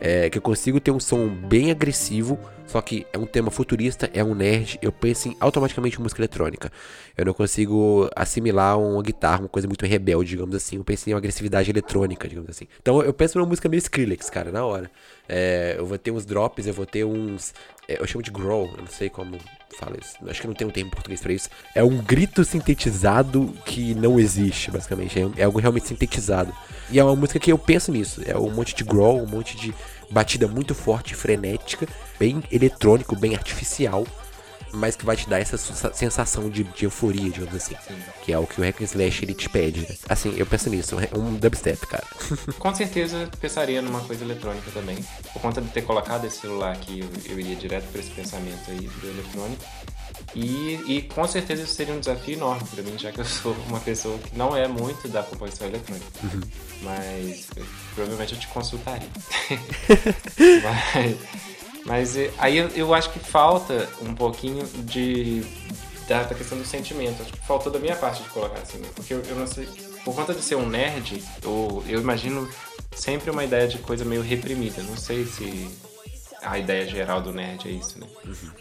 É, que eu consigo ter um som bem agressivo, só que é um tema futurista, é um nerd, eu penso em automaticamente música eletrônica. Eu não consigo assimilar uma guitarra, uma coisa muito rebelde, digamos assim. Eu penso em uma agressividade eletrônica, digamos assim. Então eu penso numa música meio Skrillex, cara, na hora. É, eu vou ter uns drops, eu vou ter uns. É, eu chamo de growl, eu não sei como fala isso. Acho que não tem um termo em português pra isso. É um grito sintetizado que não existe, basicamente. É, é algo realmente sintetizado. E é uma música que eu penso nisso. É um monte de growl, um monte de batida muito forte, frenética, bem eletrônico, bem artificial mas que vai te dar essa sensação de, de euforia, digamos assim. Sim. Que é o que o Hack Slash ele te pede. Né? Assim, eu penso nisso, um dubstep, cara. Com certeza pensaria numa coisa eletrônica também. Por conta de ter colocado esse celular aqui, eu, eu iria direto para esse pensamento aí do eletrônico. E, e, com certeza isso seria um desafio enorme para mim, já que eu sou uma pessoa que não é muito da composição eletrônica. Uhum. Mas eu, provavelmente eu te consultaria. Mas mas eh, aí eu, eu acho que falta um pouquinho de da, da, questão do sentimento. Acho que faltou da minha parte de colocar assim, né? porque eu, eu, não sei. Por conta de ser um nerd, eu, eu imagino sempre uma ideia de coisa meio reprimida. Não sei se a ideia geral do nerd é isso, né?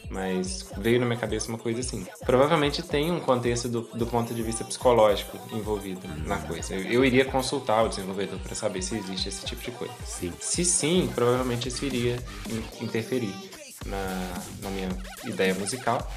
Mas veio na minha cabeça uma coisa assim. Provavelmente tem um contexto do, do ponto de vista psicológico envolvido na coisa. Eu, eu iria consultar o desenvolvedor para saber se existe esse tipo de coisa. Sim. Se sim, provavelmente isso iria in- interferir na, na minha ideia musical.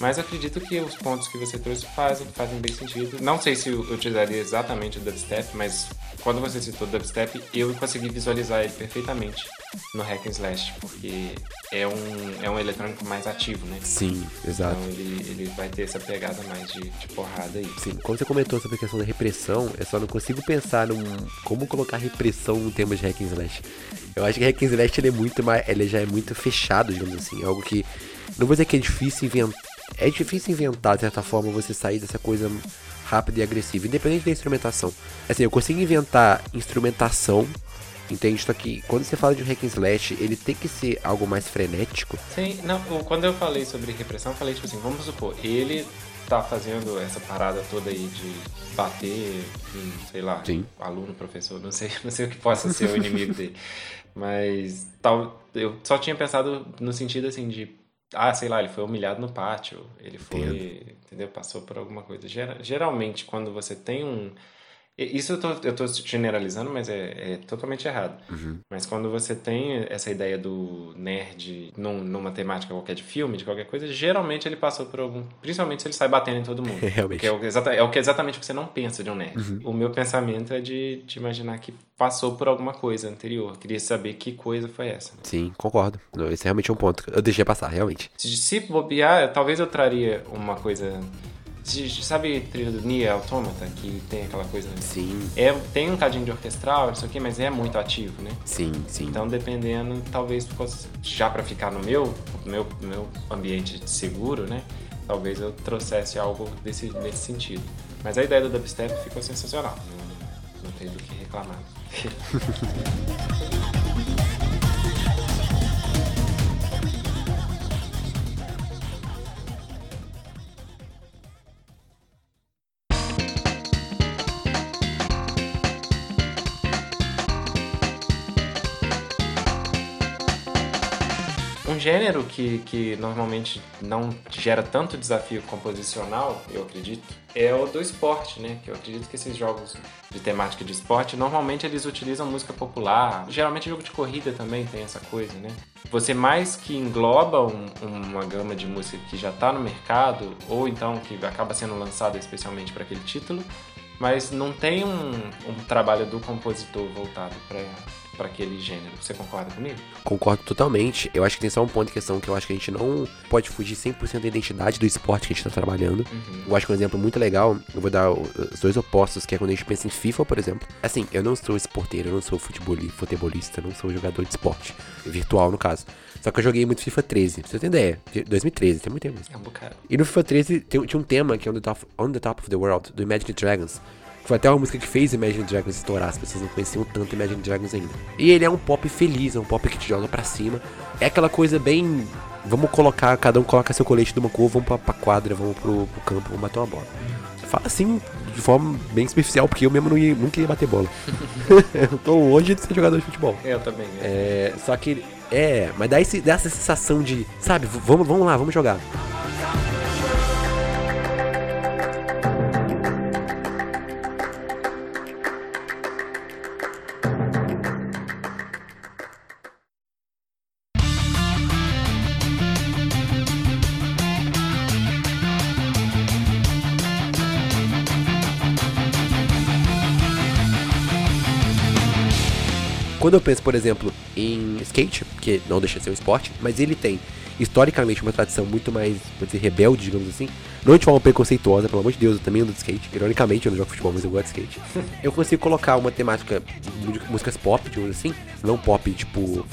Mas acredito que os pontos que você trouxe fazem, fazem bem sentido. Não sei se eu utilizaria exatamente o dubstep, mas quando você citou dubstep, eu consegui visualizar ele perfeitamente no hack and slash, porque é um, é um eletrônico mais ativo, né? Sim, exato. Então ele, ele vai ter essa pegada mais de, de porrada aí. Sim, quando você comentou sobre a questão da repressão, eu só não consigo pensar num como colocar repressão no tema de hack and slash. Eu acho que hack and slash ele é muito mais, ele já é muito fechado, digamos assim, é algo que não vou dizer que é difícil inventar, é difícil inventar de certa forma você sair dessa coisa rápida e agressiva, independente da instrumentação. Assim, eu consigo inventar instrumentação, entende? Só que quando você fala de um hack and slash, ele tem que ser algo mais frenético. Sim, não, quando eu falei sobre repressão, eu falei tipo assim, vamos supor, ele tá fazendo essa parada toda aí de bater em, sei lá, Sim. aluno, professor, não sei, não sei o que possa ser o inimigo dele. Mas tal, eu só tinha pensado no sentido assim de ah, sei lá, ele foi humilhado no pátio, ele foi, Entendo. entendeu? Passou por alguma coisa. Gera- geralmente, quando você tem um. Isso eu tô, eu tô generalizando, mas é, é totalmente errado. Mas quando você tem essa ideia do nerd num- numa temática qualquer de filme, de qualquer coisa, geralmente ele passou por algum. Principalmente se ele sai batendo em todo mundo. Realmente. É o, é o que exatamente o que você não pensa de um nerd. O meu pensamento é de, de imaginar que passou por alguma coisa anterior. Queria saber que coisa foi essa. né? Sim, concordo. Esse é realmente um ponto. Eu deixei passar, realmente. Se, se bobear, talvez eu traria uma coisa. Se- Sabe trilha do Nier Automata, que tem aquela coisa. Sim, É, tem um cadinho de orquestral, isso aqui, mas é muito ativo, né? sim, sim. Então, dependendo, talvez fosse já para ficar no meu, meu, meu ambiente seguro, né? Talvez eu trouxesse algo desse, nesse sentido. Mas a ideia do dubstep ficou sensacional. Não, não tem do que reclamar. gênero que, que normalmente não gera tanto desafio composicional, eu acredito, é o do esporte, né? Que eu acredito que esses jogos de temática de esporte, normalmente eles utilizam música popular. Geralmente jogo de corrida também tem essa coisa, né? Você mais que engloba um- uma gama de música que já está no mercado, ou então que acaba sendo lançada especialmente para aquele título, mas não tem um, um trabalho do compositor voltado para aquele gênero. Você concorda comigo? Concordo totalmente. Eu acho que tem só um ponto de questão que eu acho que a gente não pode fugir 100% da identidade do esporte que a gente tá trabalhando. Eu acho que um exemplo muito legal, eu vou dar os dois opostos, que é quando a gente pensa em FIFA, por exemplo. Assim, eu não sou esporteiro, eu não sou futeboli- futebolista, eu não sou jogador de esporte. Virtual, no caso. Só que eu joguei muito FIFA 13, pra você ter ideia. 2013, tem muito tempo. É um bocado. E no FIFA 13 tem- tinha um tema que é On the, Top, On the Top of the World, do Imagine Dragons. Foi até uma música que fez Imagine Dragons estourar, as pessoas não conheciam tanto Imagine Dragons ainda. E ele é um pop feliz, é um pop que te joga pra cima. É aquela coisa bem. Vamos colocar, cada um coloca seu colete numa cor, vamos pra, pra quadra, vamos pro, pro campo, vamos bater uma bola. Fala assim, de forma bem superficial, porque eu mesmo não ia, nunca ia bater bola. eu tô longe de ser jogador de futebol. Eu também. É, só que. É, mas dá, esse, dá essa sensação de, sabe, vamos, vamos lá, vamos jogar. Quando eu penso, por exemplo, em skate, que não deixa de ser um esporte, mas ele tem historicamente uma tradição muito mais, vou dizer, rebelde, digamos assim. Não de forma preconceituosa, pelo amor de Deus, eu também ando de skate. Ironicamente, eu não jogo futebol, mas eu gosto de skate. eu consigo colocar uma temática de músicas pop, digamos assim. Não pop tipo,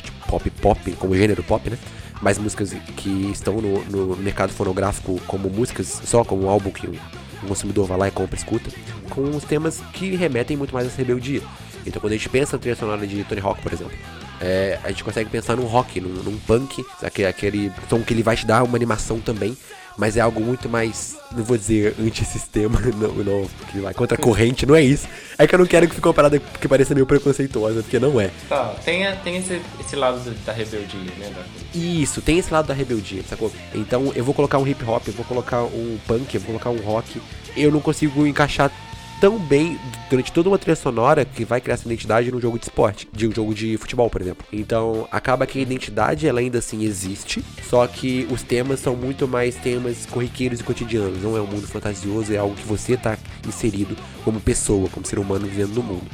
tipo pop pop, como gênero pop, né? Mas músicas que estão no, no mercado fonográfico como músicas só, como um álbum que o o consumidor vai lá e compra e escuta, com os temas que remetem muito mais a essa rebeldia. Então quando a gente pensa na trilha sonora de Tony Hawk, por exemplo, é, a gente consegue pensar num rock, num, num punk, aquele, aquele som que ele vai te dar uma animação também, mas é algo muito mais, não vou dizer antissistema, não, não, que vai contra a corrente, não é isso. É que eu não quero que fique uma parada que pareça meio preconceituosa, porque não é. Tá, tem, tem esse, esse lado da rebeldia, né? Da... Isso, tem esse lado da rebeldia, sacou? Então eu vou colocar um hip hop, eu vou colocar um punk, eu vou colocar um rock. Eu não consigo encaixar tão bem durante toda uma trilha sonora que vai criar essa identidade num jogo de esporte, de um jogo de futebol, por exemplo. Então, acaba que a identidade ela ainda assim existe, só que os temas são muito mais temas corriqueiros e cotidianos. Não é um mundo fantasioso, é algo que você está inserido como pessoa, como ser humano vivendo no mundo.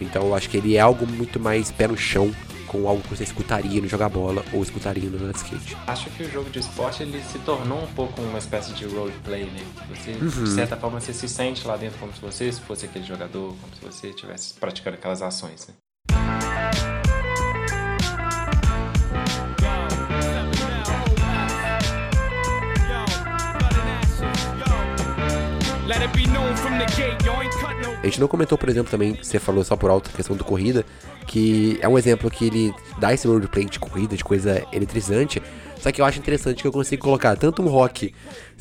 Então, eu acho que ele é algo muito mais pé no chão com algo que você escutaria no jogar bola ou escutaria no andar skate. Acho que o jogo de esporte ele se tornou um pouco uma espécie de roleplay, né? Você, uhum. de certa forma, você se sente lá dentro como se você fosse aquele jogador, como se você estivesse praticando aquelas ações, né? A gente não comentou, por exemplo, também, você falou só por alto a questão do corrida, que é um exemplo que ele dá esse roleplay de corrida, de coisa eletrizante, só que eu acho interessante que eu consigo colocar tanto um rock,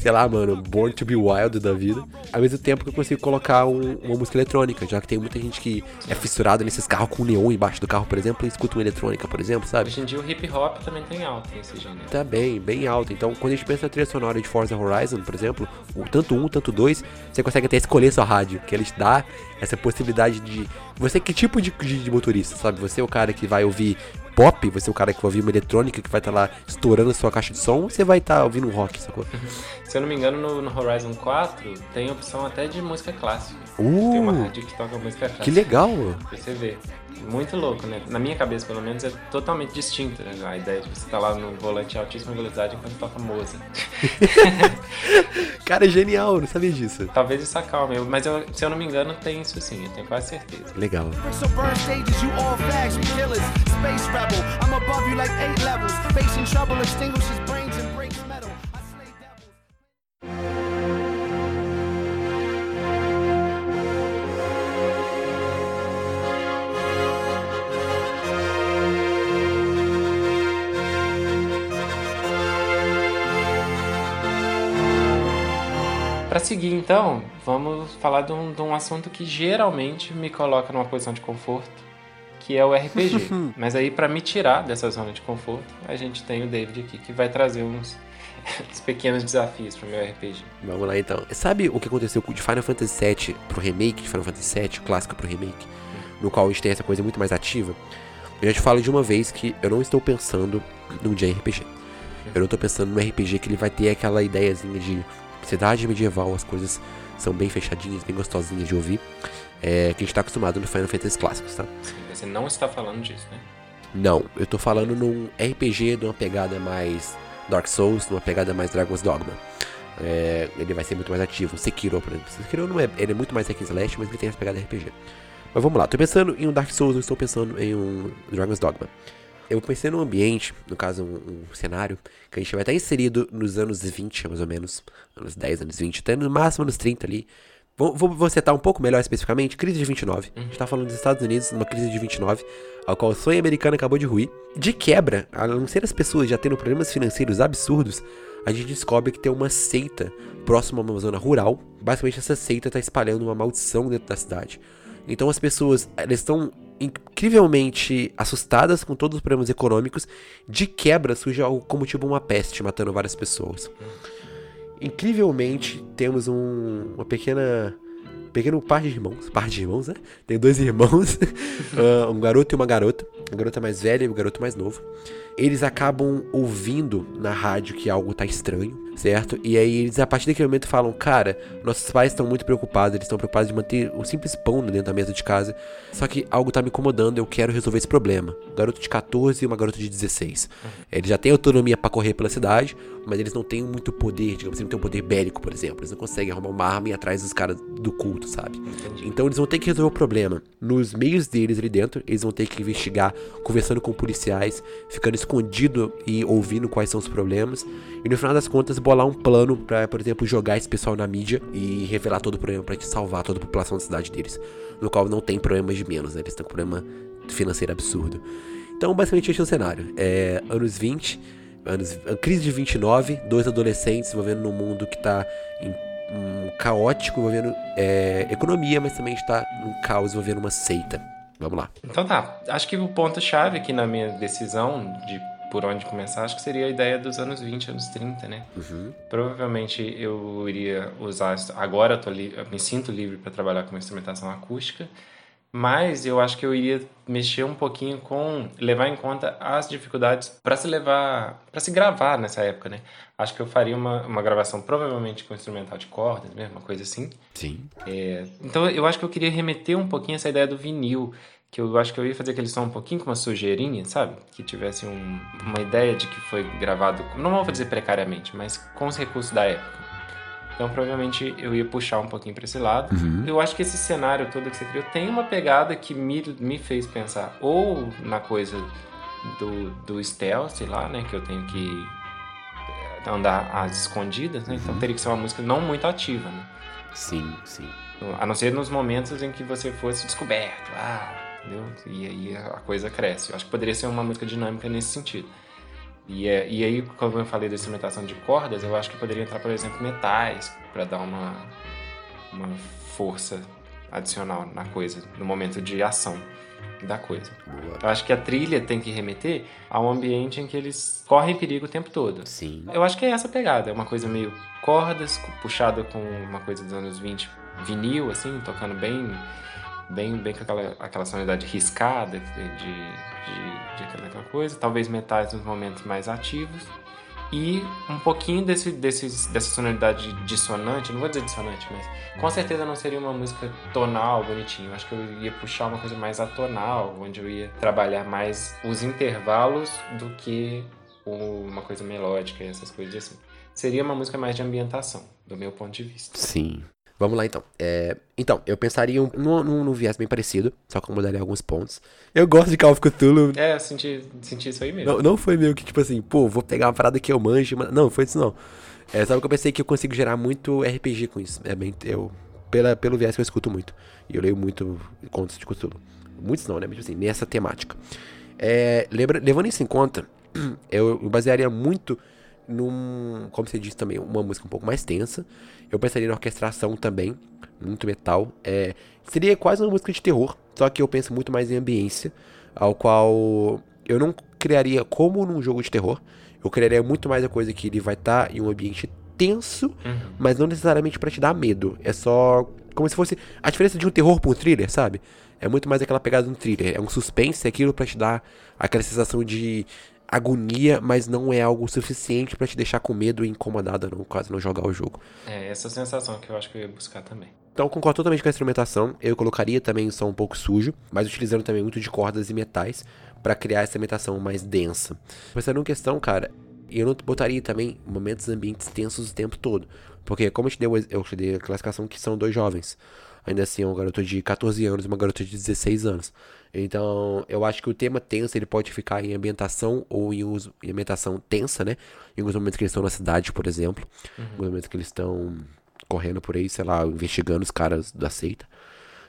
sei lá, mano, Born to be Wild da vida, ao mesmo tempo que eu consigo colocar um, uma música eletrônica, já que tem muita gente que é fissurada nesses carros com neon embaixo do carro, por exemplo, e escuta uma eletrônica, por exemplo, sabe? Hoje em dia o hip hop também tem alto nesse gênero. Tá bem, bem alto. Então, quando a gente pensa na trilha sonora de Forza Horizon, por exemplo, tanto um, tanto dois, você consegue até escolher sua rádio, que ele te dá essa possibilidade de. Você que tipo de, de, de motorista, sabe? Você é o cara que vai ouvir pop, você é o cara que vai ouvir uma eletrônica que vai estar tá lá estourando a sua caixa de som, ou você vai estar tá ouvindo um rock, sacou? Se eu não me engano, no, no, Horizon 4 tem opção até de música clássica. Uh, tem uma rádio que toca música clássica. Que legal! Pra você ver. Muito louco, né? Na minha cabeça, pelo menos, é totalmente distinta né? a ideia de você estar tá lá no volante a altíssima velocidade enquanto toca Mozart. Cara, é genial, não sabia disso. Talvez isso acalme, mas eu, se eu não me engano, tem isso sim, eu tenho quase certeza. Legal. Para seguir, então, vamos falar de um, de um assunto que geralmente me coloca numa posição de conforto, que é o RPG. Mas aí, para me tirar dessa zona de conforto, a gente tem o David aqui, que vai trazer uns, uns pequenos desafios pro meu RPG. Vamos lá, então. Sabe o que aconteceu de Final Fantasy VII pro remake de Final Fantasy VII, clássico pro remake, no qual a gente tem essa coisa muito mais ativa? Eu já te falo de uma vez que eu não estou pensando num dia RPG. Eu não estou pensando num RPG que ele vai ter aquela ideiazinha de cidade medieval, as coisas são bem fechadinhas, bem gostosinhas de ouvir. É, que a gente tá acostumado no Final Fantasy clássicos, tá? Sim, você não está falando disso, né? Não, eu tô falando num RPG de uma pegada mais Dark Souls, numa pegada mais Dragon's Dogma. É, ele vai ser muito mais ativo. Sekiro, por exemplo. Sekiro não é, ele é muito mais hack slash, mas ele tem essa pegada RPG. Mas vamos lá, tô pensando em um Dark Souls, eu estou pensando em um Dragon's Dogma. Eu pensei num ambiente, no caso um, um, cenário, que a gente vai estar inserido nos anos 20, mais ou menos. Anos 10, anos 20, até no máximo anos 30 ali. Vou, vou, vou citar um pouco melhor especificamente, crise de 29. A gente tá falando dos Estados Unidos, uma crise de 29, ao qual o sonho americano acabou de ruir. De quebra, a não ser as pessoas já tendo problemas financeiros absurdos, a gente descobre que tem uma seita próxima a uma zona rural. Basicamente, essa seita está espalhando uma maldição dentro da cidade. Então as pessoas, elas estão incrivelmente assustadas com todos os problemas econômicos. De quebra surge algo como tipo uma peste matando várias pessoas. Incrivelmente temos um, uma pequena pequeno par de irmãos, par de irmãos, né? Tem dois irmãos, uh, um garoto e uma garota, a garota mais velha e o garoto mais novo. Eles acabam ouvindo na rádio que algo tá estranho certo? E aí eles a partir daquele momento falam, cara, nossos pais estão muito preocupados, eles estão preocupados de manter o simples pão dentro da mesa de casa. Só que algo tá me incomodando, eu quero resolver esse problema. Um garoto de 14 e uma garota de 16. Uhum. Eles já têm autonomia para correr pela cidade, mas eles não têm muito poder, digamos assim, não têm um poder bélico, por exemplo. Eles não conseguem arrumar uma arma e ir atrás dos caras do culto, sabe? Então eles vão ter que resolver o problema. Nos meios deles ali dentro, eles vão ter que investigar, conversando com policiais, ficando escondido e ouvindo quais são os problemas. E no final das contas, bolar um plano para, por exemplo, jogar esse pessoal na mídia e revelar todo o problema para salvar toda a população da cidade deles. No qual não tem problemas de menos, né? Eles estão com problema financeiro absurdo. Então, basicamente, esse é o cenário. É, anos 20, anos, crise de 29, dois adolescentes envolvendo num mundo que tá em, um, caótico, envolvendo é, economia, mas também está num caos envolvendo uma seita. Vamos lá. Então tá, acho que o ponto-chave aqui na minha decisão de por onde começar, acho que seria a ideia dos anos 20, anos 30, né? Uhum. Provavelmente eu iria usar. Agora eu, tô eu me sinto livre para trabalhar com instrumentação acústica, mas eu acho que eu iria mexer um pouquinho com levar em conta as dificuldades para se levar, para se gravar nessa época, né? Acho que eu faria uma, uma gravação provavelmente com instrumental de cordas, mesmo, uma coisa assim. Sim. É, então eu acho que eu queria remeter um pouquinho essa ideia do vinil, que eu acho que eu ia fazer aquele som um pouquinho com uma sujeirinha, sabe? Que tivesse um, uma ideia de que foi gravado, não vou dizer precariamente, mas com os recursos da época. Então provavelmente eu ia puxar um pouquinho para esse lado. Uhum. Eu acho que esse cenário todo que você criou tem uma pegada que me, me fez pensar ou na coisa do, do stealth lá, né? Que eu tenho que andar às escondidas, né? Então Uhum. teria que ser uma música não muito ativa, né? Sim, sim. A não ser nos momentos em que você fosse descoberto. Ah, entendeu? E aí a coisa cresce. Eu acho que poderia ser uma música dinâmica nesse sentido. E, é, e aí, como eu falei da instrumentação de cordas, eu acho que poderia entrar, por exemplo, metais, para dar uma, uma força adicional na coisa, no momento de ação da coisa. Boa. Eu acho que a trilha tem que remeter ao ambiente em que eles correm perigo o tempo todo. Sim. Eu acho que é essa pegada, é uma coisa meio cordas, puxada com uma coisa dos anos 20, vinil, assim, tocando bem, bem, bem com aquela, aquela sonoridade riscada de, de, de, de aquela coisa, talvez metais nos momentos mais ativos. E um pouquinho desse, desses, dessa sonoridade dissonante, não vou dizer dissonante, mas com certeza não seria uma música tonal, bonitinho. Eu acho que eu ia puxar uma coisa mais atonal, onde eu ia trabalhar mais os intervalos do que uma coisa melódica e essas coisas assim. Seria uma música mais de ambientação, do meu ponto de vista. Sim. Vamos lá então. É, então, eu pensaria um- num, num, num viés bem parecido, só que eu mudaria alguns pontos. Eu gosto de Call of Cthulhu. É, eu senti, senti isso aí mesmo. Não, não foi meio que tipo assim, pô, vou pegar uma parada que eu manjo, mas não, foi isso não. É, sabe que eu pensei que eu consigo gerar muito RPG com isso. É bem, eu pela, pelo viés que eu escuto muito. E eu leio muito contos de Cthulhu. Muitos não, né? Mas assim, nessa temática. É, lembra, levando isso em conta, eu basearia muito num, como você disse também, uma música um pouco mais tensa. Eu pensaria na orquestração também, muito metal. É, seria quase uma música de terror, só que eu penso muito mais em ambiência, ao qual eu não criaria como num jogo de terror. Eu criaria muito mais a coisa que ele vai estar em um ambiente tenso, Uhum. mas não necessariamente pra te dar medo. É só como se fosse a diferença de um terror pra um thriller, sabe? É muito mais aquela pegada de um thriller. É um suspense, é aquilo pra te dar aquela sensação de agonia, mas não é algo suficiente pra te deixar com medo e incomodado no caso não jogar o jogo. É essa sensação que eu acho que eu ia buscar também. Então eu concordo totalmente com a instrumentação. Eu colocaria também um som um pouco sujo, mas utilizando também muito de cordas e metais pra criar essa imitação mais densa. Pensando em questão, cara, eu não botaria também momentos ambientes tensos o tempo todo. Porque como eu te dei, eu te dei a classificação que são dois jovens. Ainda assim, é um garoto de 14 anos e uma garota de 16 anos. Então, eu acho que o tema tenso ele pode ficar em ambientação ou em, uso, em ambientação tensa, né? Em alguns momentos que eles estão na cidade, por exemplo. Em alguns momentos que eles estão correndo por aí, sei lá, investigando os caras da seita.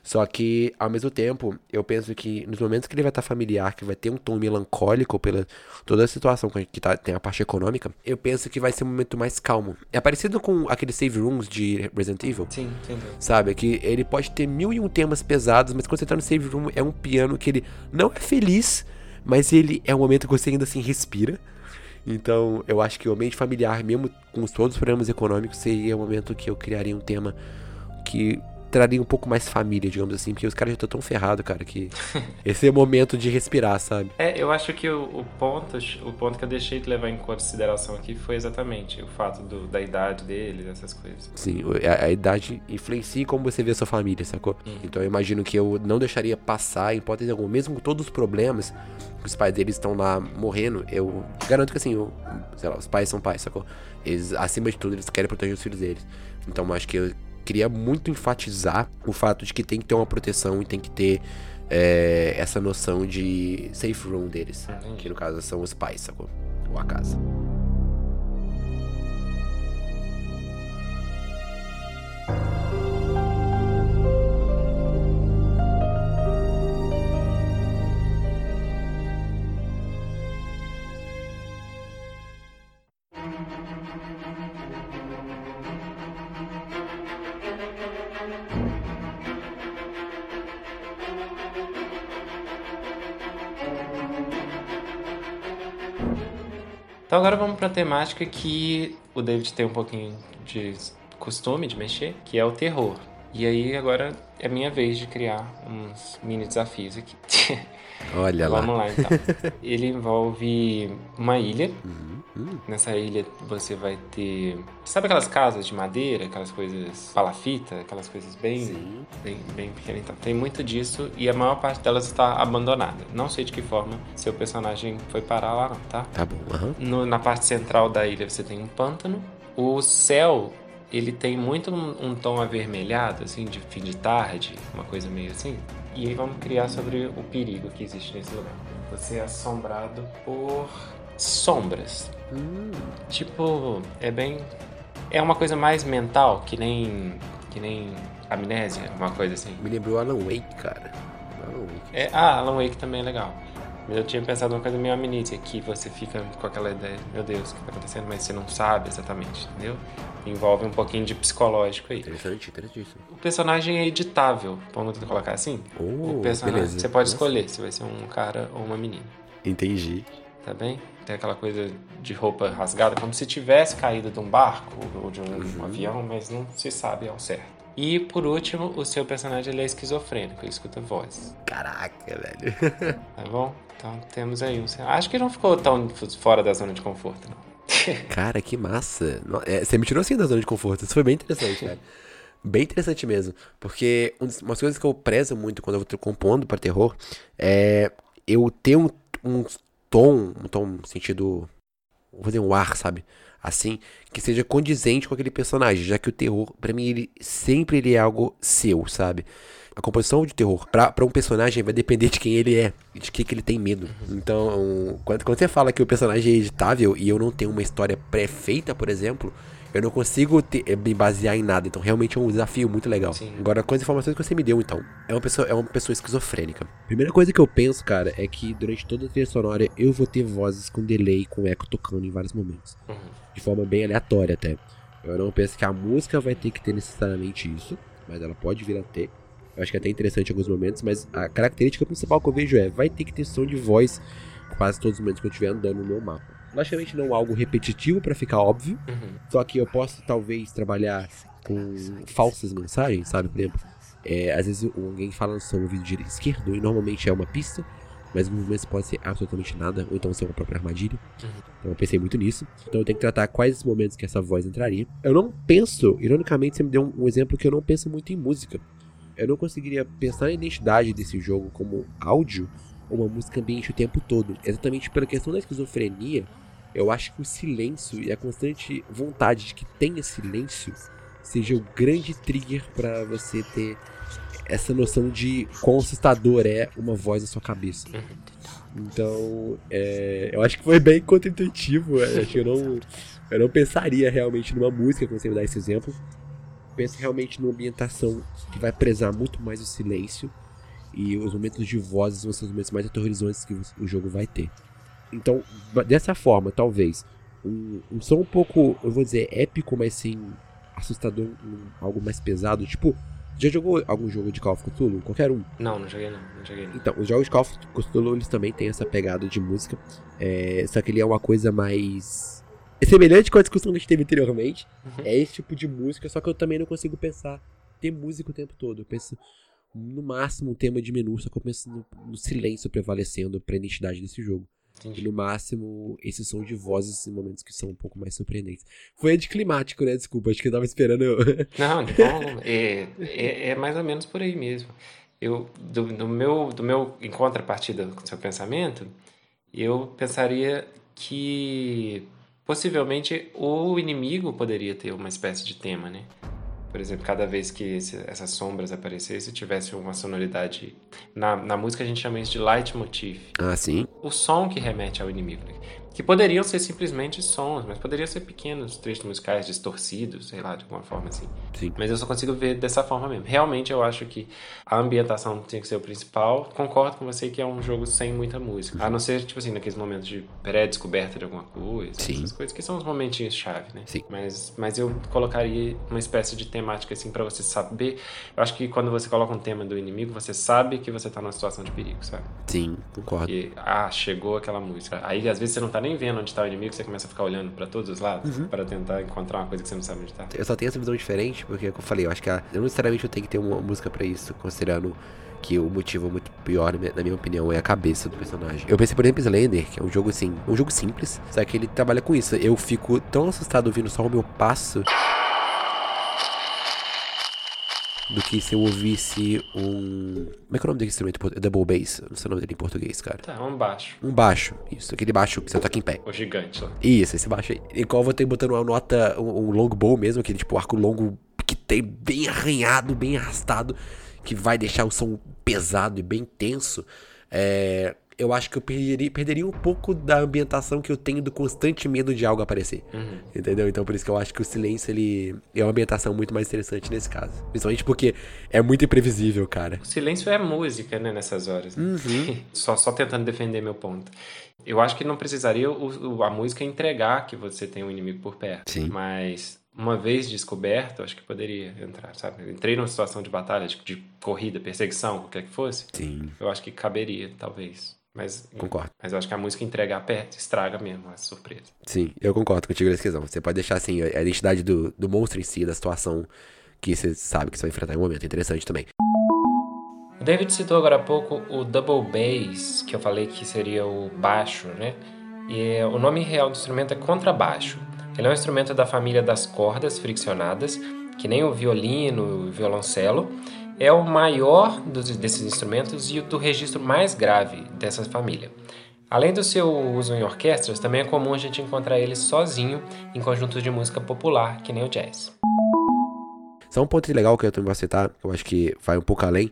Só que, ao mesmo tempo, eu penso que nos momentos que ele vai estar familiar, que vai ter um tom melancólico pela toda a situação que tá, tem a parte econômica, eu penso que vai ser um momento mais calmo. É parecido com aqueles save rooms de Resident Evil. Sim, entendeu? Sabe? Que ele pode ter mil e um temas pesados, mas quando você tá no save room é um piano que ele não é feliz, mas ele é um momento que você ainda assim respira. Então, eu acho que o ambiente familiar, mesmo com todos os problemas econômicos, seria o momento que eu criaria um tema que traria um pouco mais família, digamos assim, porque os caras já estão tão ferrados, cara, que esse é o momento de respirar, sabe? É, eu acho que o, o ponto, o ponto que eu deixei de levar em consideração aqui foi exatamente o fato do- da idade deles, essas coisas. Sim, a, a idade influencia em como você vê a sua família, sacou? Então eu imagino que eu não deixaria passar, em hipótese alguma, mesmo com todos os problemas, que os pais deles estão lá morrendo, eu garanto que assim, eu- sei lá, os pais são pais, sacou? Eles, acima de tudo, eles querem proteger os filhos deles. Então eu acho que eu queria muito enfatizar o fato de que tem que ter uma proteção e tem que ter é, essa noção de safe room deles, Entendi. que no caso são os pais, sacou? Ou a casa. Então agora vamos pra temática que o David tem um pouquinho de costume de mexer, que é o terror. E aí agora é minha vez de criar uns mini desafios aqui. Olha lá. Vamos lá então. Ele envolve uma ilha. Nessa ilha você vai ter. Sabe aquelas casas de madeira, aquelas coisas palafita, aquelas coisas bem, bem, bem pequenas? Então, tem muito disso e a maior parte delas está abandonada. Não sei de que forma seu personagem foi parar lá, não, tá? Tá bom, aham. No- na parte central da ilha você tem um pântano. O céu, ele tem muito um, um tom avermelhado, assim, de fim de tarde, uma coisa meio assim. E aí vamos criar sobre o perigo que existe nesse lugar. Você é assombrado por sombras. Tipo, é bem. É uma coisa mais mental, que nem. que nem amnésia, uma coisa assim. Me lembrou Alan Wake, cara. Alan Wake. É, ah, Alan Wake também é legal. Mas eu tinha pensado uma coisa meio amnésia, que você fica com aquela ideia, meu Deus, o que tá acontecendo, mas você não sabe exatamente, entendeu? Envolve um pouquinho de psicológico aí. Interessante, interessantíssimo. O personagem é editável, vamos colocar assim? Oh, o personagem, beleza. você pode Nossa. escolher se vai ser um cara ou uma menina, Entendi. tá bem? Tem aquela coisa de roupa rasgada, como se tivesse caído de um barco ou de um Uhum. avião, mas não se sabe ao certo. E por último, o seu personagem ele é esquizofrênico, ele escuta vozes. Caraca, velho. Tá bom? Então temos aí um. Acho que não ficou tão fora da zona de conforto, não. Cara, que massa. É, você me tirou assim da zona de conforto. Isso foi bem interessante, cara. Bem interessante mesmo. Porque um umas coisas que eu prezo muito quando eu tô compondo pra terror é eu ter um, um tom, um tom sentido. Vou fazer um ar, sabe? Assim, que seja condizente com aquele personagem, já que o terror, pra mim, ele sempre ele é algo seu, sabe? A composição de terror pra, pra um personagem vai depender de quem ele é e de que, que ele tem medo. Então, quando, quando você fala que o personagem é editável e eu não tenho uma história pré-feita, por exemplo, eu não consigo ter- eh, me basear em nada. Então, realmente é um desafio muito legal. Sim. Agora, com as informações que você me deu, então, é uma pessoa, é uma pessoa esquizofrênica. Primeira coisa que eu penso, cara, é que durante toda a trilha sonora eu vou ter vozes com delay, com eco tocando em vários momentos. Uhum. De forma bem aleatória até. Eu não penso que a música vai ter que ter necessariamente isso, mas ela pode vir a ter. Eu acho que é até interessante em alguns momentos, mas a característica principal que eu vejo é, vai ter que ter som de voz quase todos os momentos que eu estiver andando no meu mapa. Logicamente não algo repetitivo pra ficar óbvio, Uhum. só que eu posso talvez trabalhar com falsas mensagens, sabe? Por exemplo, é, às vezes alguém fala no seu ouvido direito esquerdo e normalmente é uma pista, mas em momentos pode ser absolutamente nada, ou então ser uma própria armadilha. Então eu pensei muito nisso. Então eu tenho que tratar quais os momentos que essa voz entraria. Eu não penso, ironicamente, você me deu um, um exemplo que eu não penso muito em música. Eu não conseguiria pensar na identidade desse jogo como áudio ou uma música ambiente o tempo todo. Exatamente pela questão da esquizofrenia, eu acho que o silêncio e a constante vontade de que tenha silêncio seja o grande trigger pra você ter essa noção de quão assustador é uma voz na sua cabeça. Então, é, eu acho que foi bem contra-intuitivo. que eu não, eu não pensaria realmente numa música, quando você me dá esse exemplo. Penso realmente numa ambientação que vai prezar muito mais o silêncio e os momentos de vozes vão ser os momentos mais aterrorizantes que o jogo vai ter. Então, dessa forma, talvez, um, um som um pouco, eu vou dizer, épico, mas sim assustador, um- algo mais pesado. Tipo, já jogou algum jogo de Call of Cthulhu? Qualquer um. Não, não joguei não, não joguei não. Então, os jogos de Call of Cthulhu, eles também têm essa pegada de música. é, só que ele é uma coisa mais... É semelhante com a discussão que a gente teve anteriormente. É esse tipo de música, só que eu também não consigo pensar ter música o tempo todo. Eu penso no máximo um tema de menu, só que eu penso no, no silêncio prevalecendo pra identidade desse jogo. E Entendi. no máximo, esse som de vozes em momentos que são um pouco mais surpreendentes. Foi anticlimático, né? Desculpa, acho que eu tava esperando. Não, bom, é, é, é mais ou menos por aí mesmo. Eu, do, do meu, do meu em contrapartida com o seu pensamento, eu pensaria que possivelmente o inimigo poderia ter uma espécie de tema, né? Por exemplo, cada vez que esse- essas sombras aparecessem, tivesse uma sonoridade. Na, na música a gente chama isso de leitmotiv. ah, sim. o som que remete ao inimigo. né? Que poderiam ser simplesmente sons, mas poderiam ser pequenos trechos musicais distorcidos, sei lá, de alguma forma assim. Sim. Mas eu só consigo ver dessa forma mesmo. Realmente eu acho que a ambientação tem que ser o principal. Concordo com você que é um jogo sem muita música. A não ser, tipo assim, naqueles momentos de pré-descoberta de alguma coisa. Sim. Essas coisas que são os momentinhos chave, né? Sim. Mas, mas eu colocaria uma espécie de temática assim pra você saber. Eu acho que quando você coloca um tema do inimigo, você sabe que você tá numa situação de perigo, sabe? Sim, concordo. E, ah, chegou aquela música. Aí às vezes você não tá nem vendo onde tá o inimigo, você começa a ficar olhando pra todos os lados Uhum. para tentar encontrar uma coisa que você não sabe onde tá. Eu só tenho essa visão diferente, porque, como eu falei, eu acho que a, não necessariamente eu tenho que ter uma música pra isso, considerando que o motivo muito pior, na minha- na minha opinião, é a cabeça do personagem. Eu pensei, por exemplo, em Slender, que é um jogo assim, um jogo simples, só que ele trabalha com isso. Eu fico tão assustado ouvindo só o meu passo do que se eu ouvisse um. Como é que é o nome desse instrumento? Double bass. Não sei o nome dele em português, cara. Tá, um baixo. Um baixo. Isso, aquele baixo que você toca em pé. O gigante lá. Isso, esse baixo aí. Em qual eu vou ter botando uma nota, um, um longbow mesmo, aquele tipo arco longo que tem bem arranhado, bem arrastado, que vai deixar o som pesado e bem tenso. É, eu acho que eu perderia, perderia um pouco da ambientação que eu tenho do constante medo de algo aparecer. Uhum. Entendeu? Então por isso que eu acho que o silêncio ele é uma ambientação muito mais interessante nesse caso. Principalmente porque é muito imprevisível, cara. O silêncio é música, né, nessas horas. né? Uhum. só, só tentando defender meu ponto. Eu acho que não precisaria o- o- a música entregar que você tem um inimigo por perto. Sim. Mas uma vez descoberto, acho que poderia entrar, sabe? Entrei numa situação de batalha, de, de corrida, perseguição, qualquer que fosse. Sim, Eu acho que caberia, talvez. Mas, concordo. mas eu acho que a música entregar perto estraga mesmo a surpresa. Sim, eu concordo contigo nessa questão. Você pode deixar assim, a a identidade do, do monstro em si, da situação que você sabe que você vai enfrentar em um momento. Interessante também. O David citou agora há pouco o double bass, que eu falei que seria o baixo, né? E o nome real do instrumento é contrabaixo. Ele é um instrumento da família das cordas friccionadas, que nem o violino e o violoncelo. É o maior dos, desses instrumentos e o do registro mais grave dessa família. Além do seu uso em orquestras, também é comum a gente encontrar ele sozinho em conjuntos de música popular, que nem o jazz. Só um ponto legal que eu também vou citar, eu acho que vai um pouco além.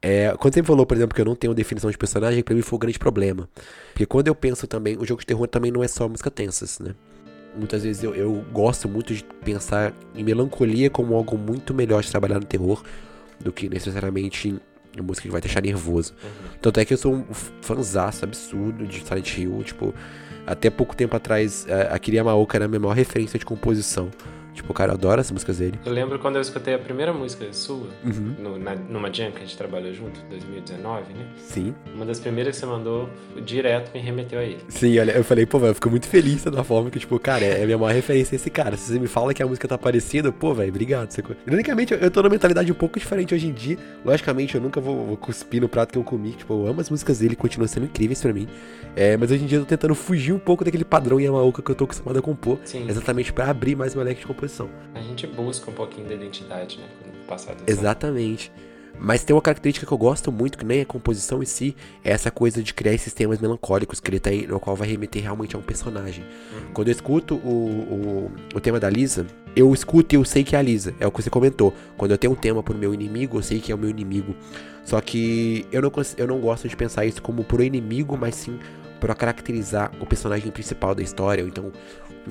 É, quando você falou, por exemplo, que eu não tenho definição de personagem, pra mim foi um grande problema. Porque quando eu penso também, o jogo de terror também não é só música tensas, né? Muitas vezes eu, eu gosto muito de pensar em melancolia como algo muito melhor de trabalhar no terror do que necessariamente em música que vai deixar nervoso. Tanto é que eu sou um fãzaço absurdo de Silent Hill, tipo, até pouco tempo atrás, a a Kiria Maoka era a minha maior referência de composição. Tipo, cara, eu adoro as músicas dele. Eu lembro quando eu escutei a primeira música sua, Uhum. no- na- numa jam que a gente trabalhou junto, 2019, né? Sim. Uma das primeiras que você mandou, direto me remeteu a ele. Sim, olha, eu falei, pô, velho, eu fico muito feliz da forma que, tipo, cara, é a minha maior referência esse cara. Se você me fala que a música tá parecida, pô, velho, obrigado. Você... Ironicamente, eu- tô numa mentalidade um pouco diferente hoje em dia. Logicamente, eu nunca vou, vou cuspir no prato que eu comi. Tipo, eu amo as músicas dele, continuam sendo incríveis pra mim. É, mas hoje em dia eu tô tentando fugir um pouco daquele padrão Yamaoka que eu tô acostumado a compor. Sim. Exatamente pra abrir mais meu leque de composição. A gente busca um pouquinho da identidade, né? Com o passar do Exatamente. Mas tem uma característica que eu gosto muito, que nem a composição em si, é essa coisa de criar esses temas melancólicos que ele tem, no qual vai remeter realmente a um personagem. Quando eu escuto o, o, o tema da Lisa, eu escuto e eu sei que é a Lisa, é o que você comentou. Quando eu tenho um tema pro meu inimigo, eu sei que é o meu inimigo. Só que eu não, eu não gosto de pensar isso como pro inimigo, mas sim para caracterizar o personagem principal da história. Ou então,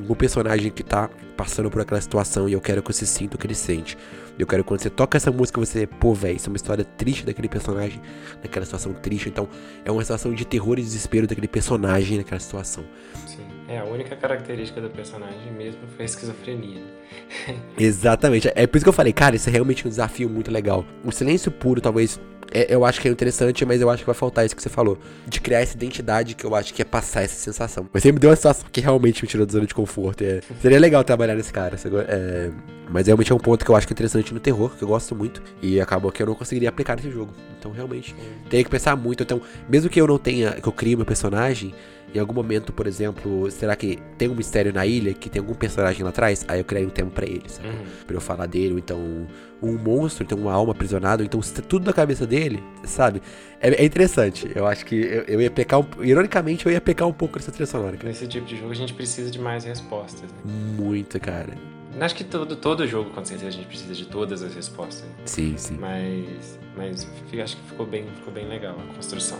o personagem que tá passando por aquela situação e eu quero que você sinta o que ele sente. Eu quero que quando você toca essa música, você, pô, velho, isso é uma história triste daquele personagem, naquela situação triste. Então, é uma situação de terror e desespero daquele personagem naquela situação. Sim. É, a única característica do personagem mesmo foi a esquizofrenia. né? Exatamente. É por isso que eu falei, cara, isso é realmente um desafio muito legal. O silêncio puro, talvez. É- eu acho que é interessante, mas eu acho que vai faltar isso que você falou. De criar essa identidade que eu acho que é passar essa sensação. Mas você me deu uma situação que realmente me tirou da zona de conforto. é- seria legal trabalhar nesse cara. é, mas realmente é um ponto que eu acho que é interessante no terror, que eu gosto muito. E acabou que eu não conseguiria aplicar nesse jogo. Então, realmente, teria que pensar muito. Então, mesmo que eu não tenha, que eu crie meu personagem, em algum momento, por exemplo, será que tem um mistério na ilha que tem algum personagem lá atrás? Aí eu criei um tema pra ele, sabe? Uhum. Pra eu falar dele, ou então um monstro, então uma alma aprisionada, ou então tudo na cabeça dele, sabe? É, é interessante. Eu acho que eu, eu ia pecar um. Ironicamente, eu ia pecar um pouco dessa trilha sonora, cara. Nesse tipo de jogo a gente precisa de mais respostas, né? Muito, cara. Acho que todo, todo jogo, com certeza, a gente precisa de todas as respostas. Sim, sim. Mas, mas acho que ficou bem, ficou bem legal a construção.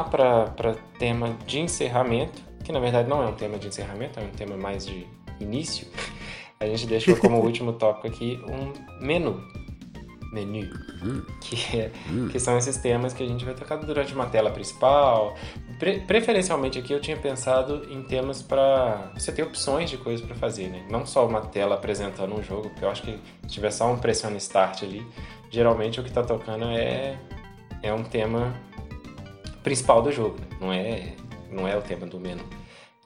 Lá para tema de encerramento, que na verdade não é um tema de encerramento, é um tema mais de início. A gente deixou como último tópico aqui um menu. Menu. Hum. Que, é, Hum. que são esses temas que a gente vai tocar durante uma tela principal, pre preferencialmente aqui eu tinha pensado em temas para você ter opções de coisas para fazer, né? Não só uma tela apresentando um jogo, porque eu acho que se tiver só um pressione start ali, geralmente o que tá tocando é é um tema principal do jogo, né? não é não é o tema do menu.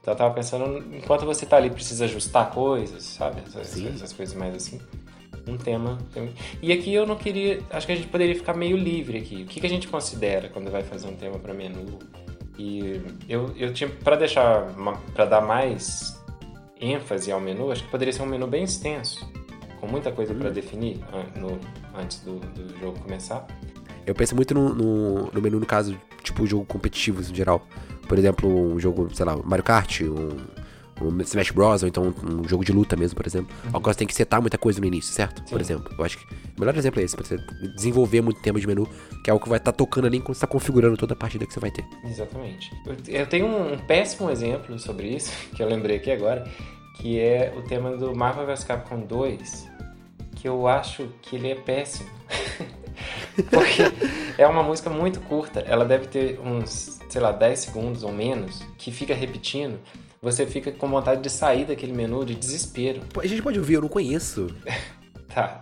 Então eu tava pensando, enquanto você tá ali precisa ajustar coisas, sabe? Essas, essas coisas mais assim um tema. E aqui eu não queria. Acho que a gente poderia ficar meio livre aqui. O que, que a gente considera quando vai fazer um tema para menu? E eu, eu tinha. para deixar. para dar mais ênfase ao menu, acho que poderia ser um menu bem extenso, com muita coisa para uhum. definir no, antes do, do, jogo começar. Eu penso muito no, no, no menu, no caso, tipo, jogo competitivo em geral. Por exemplo, um jogo, sei lá, Mario Kart, um um Smash Bros, ou então um jogo de luta mesmo, por exemplo. Uhum. Você tem que setar muita coisa no início, certo? Sim. Por exemplo. Eu acho que o melhor exemplo é esse, pra você desenvolver muito tempo de menu, que é algo que vai estar tá tocando ali enquanto você está configurando toda a partida que você vai ter. Exatamente. Eu tenho um péssimo exemplo sobre isso, que eu lembrei aqui agora, que é o tema do Marvel vs Capcom 2, que eu acho que ele é péssimo. Porque é uma música muito curta, ela deve ter uns, sei lá, 10 segundos ou menos, que fica repetindo você fica com vontade de sair daquele menu de desespero. A gente pode ouvir, eu não conheço. tá.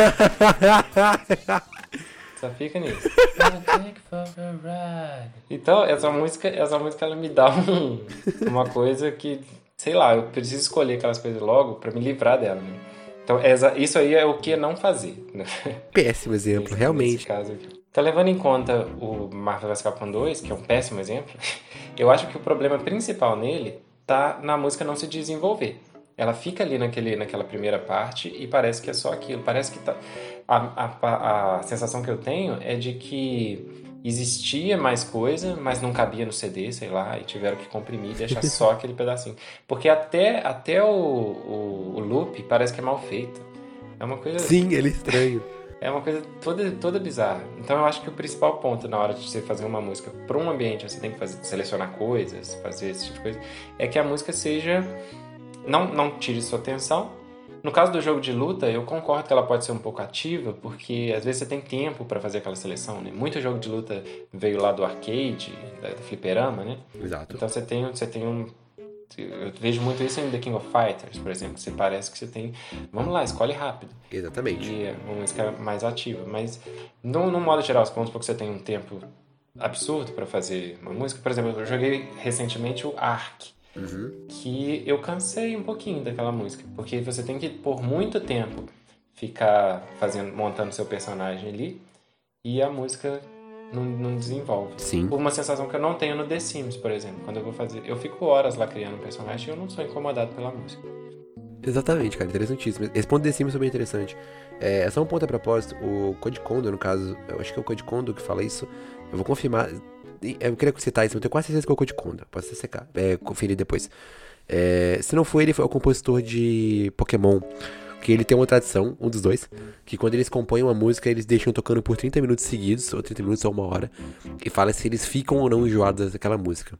Só fica nisso. então, essa música, essa música ela me dá um, uma coisa que, sei lá, eu preciso escolher aquelas coisas logo para me livrar dela. Né? Então, essa, isso aí é o que não fazer. Né? Péssimo exemplo, nesse, realmente. Nesse caso aqui. Então, levando em conta o Marvel vs Capcom 2, que é um péssimo exemplo, eu acho que o problema principal nele tá na música não se desenvolver ela fica ali naquele, naquela primeira parte e parece que é só aquilo. Parece que tá. A, a, a sensação que eu tenho é de que existia mais coisa, mas não cabia no CD, sei lá, e tiveram que comprimir e deixar só aquele pedacinho. Porque até, até o, o, o, loop parece que é mal feito. É uma coisa. Sim, ele é estranho. É uma coisa toda, toda bizarra. Então eu acho que o principal ponto na hora de você fazer uma música para um ambiente, você tem que fazer, selecionar coisas, fazer esse tipo de coisa, é que a música seja não, não tire sua atenção. No caso do jogo de luta, eu concordo que ela pode ser um pouco ativa, porque às vezes você tem tempo para fazer aquela seleção, né? Muito jogo de luta veio lá do arcade, da, do fliperama, né? Exato. Então você tem, você tem um... Eu vejo muito isso em The King of Fighters, por exemplo. Você parece que você tem... Vamos lá, escolhe rápido. Exatamente. E é uma música mais ativa. Mas, no, no modo geral, pontos porque você tem um tempo absurdo para fazer uma música. Por exemplo, eu joguei recentemente o Ark Uhum. que eu cansei um pouquinho daquela música, porque você tem que por muito tempo ficar fazendo, montando seu personagem ali e a música não, não desenvolve. Sim. Por uma sensação que eu não tenho no The Sims, por exemplo, quando eu vou fazer, eu fico horas lá criando um personagem e eu não sou incomodado pela música. Exatamente, cara, interessantíssimo. Esse ponto de cima é bem interessante. É, é só um ponto a propósito. O Code Kondo, no caso, eu acho que é o Code Kondo que fala isso. Eu vou confirmar. Eu queria citar isso, eu tenho quase certeza que é o Code. Posso até secar, é, conferir depois. É, se não foi ele, foi o compositor de Pokémon. Que ele tem uma tradição, um dos dois, que quando eles compõem uma música, eles deixam tocando por 30 minutos seguidos, ou 30 minutos ou uma hora, e fala se eles ficam ou não enjoados daquela música.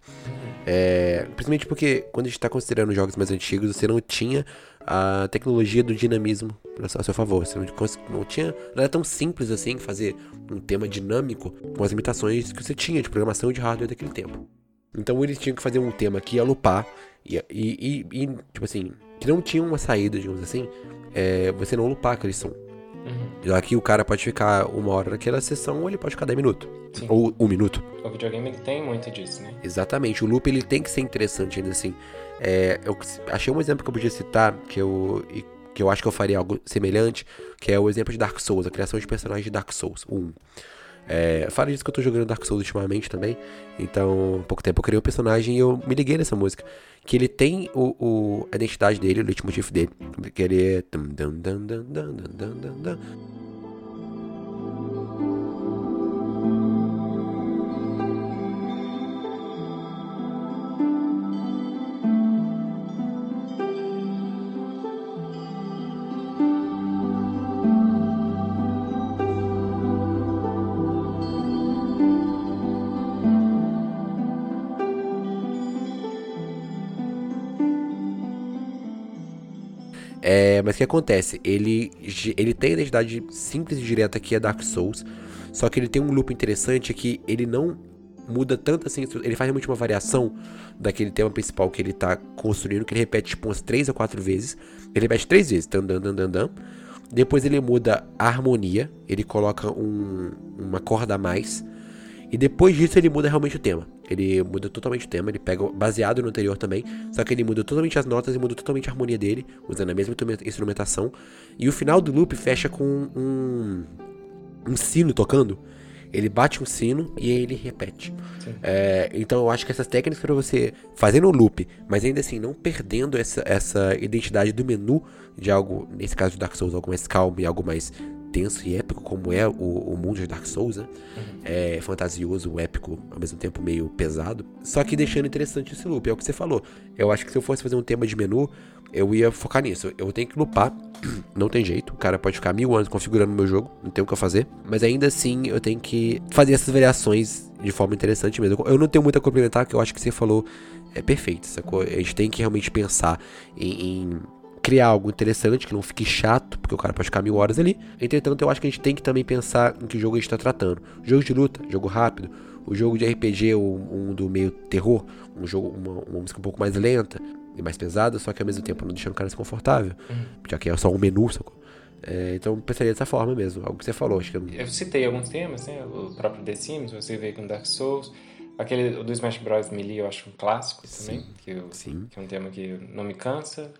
É, principalmente porque quando a gente está considerando jogos mais antigos, você não tinha a tecnologia do dinamismo a seu favor. Você não, tinha. Não era tão simples assim fazer um tema dinâmico com as limitações que você tinha de programação e de hardware daquele tempo. Então eles tinham que fazer um tema que ia lupar e, e, e, e tipo assim, que não tinha uma saída, digamos assim, é, você não lupar aquele som. Uhum. Aqui o cara pode ficar uma hora naquela sessão ou ele pode ficar 10 minutos. Sim. Ou um minuto. O videogame tem muito disso, né? Exatamente. O loop ele tem que ser interessante ainda assim. É, eu achei um exemplo que eu podia citar, que eu, que eu acho que eu faria algo semelhante, que é o exemplo de Dark Souls, a criação de personagens de Dark Souls 1. É, fala disso que eu tô jogando Dark Souls ultimamente também. Então, há pouco tempo eu criei um personagem e eu me liguei nessa música. Que ele tem o, o a identidade dele, o leitmotiv dele. Que ele é. É, mas o que acontece? Ele, ele tem a identidade simples e direta que é Dark Souls, só que ele tem um loop interessante que ele não muda tanto assim, ele faz realmente uma variação daquele tema principal que ele tá construindo, que ele repete tipo umas três ou quatro vezes. Ele repete três vezes, dan, dan, dan, dan, dan. Depois ele muda a harmonia, ele coloca um, uma corda a mais. E depois disso ele muda realmente o tema. Ele muda totalmente o tema, ele pega baseado no anterior também, só que ele muda totalmente as notas e muda totalmente a harmonia dele, usando a mesma instrumentação. E o final do loop fecha com um, um sino tocando. Ele bate um sino e ele repete. É, então eu acho que essas técnicas para você fazer no loop, mas ainda assim não perdendo essa, essa identidade do menu de algo, nesse caso de Dark Souls, algo mais calmo e algo mais tenso e épico, como é o, o mundo de Dark Souls, né? Uhum. É fantasioso, épico, ao mesmo tempo meio pesado. Só que deixando interessante esse loop, é o que você falou. Eu acho que se eu fosse fazer um tema de menu, eu ia focar nisso. Eu tenho que lupar, não tem jeito. O cara pode ficar mil anos configurando meu jogo, não tem o que fazer. Mas ainda assim, eu tenho que fazer essas variações de forma interessante mesmo. Eu não tenho muito a complementar, porque eu acho que você falou é perfeito, sacou? A gente tem que realmente pensar em, em criar algo interessante, que não fique chato, porque o cara pode ficar mil horas ali. Entretanto, eu acho que a gente tem que também pensar em que jogo a gente está tratando. Jogo de luta, jogo rápido, o jogo de RPG, um, um do meio terror, um jogo, uma, uma música um pouco mais lenta e mais pesada, só que ao mesmo tempo não deixando o cara desconfortável, uhum. já que é só um menu, sacou? É, então pensaria dessa forma mesmo, algo que você falou. Acho que eu... eu citei alguns temas, né? O próprio The Sims, você vê com Dark Souls. Aquele do Smash Bros. Melee eu acho um clássico também, Sim. Que, eu, que é um tema que não me cansa.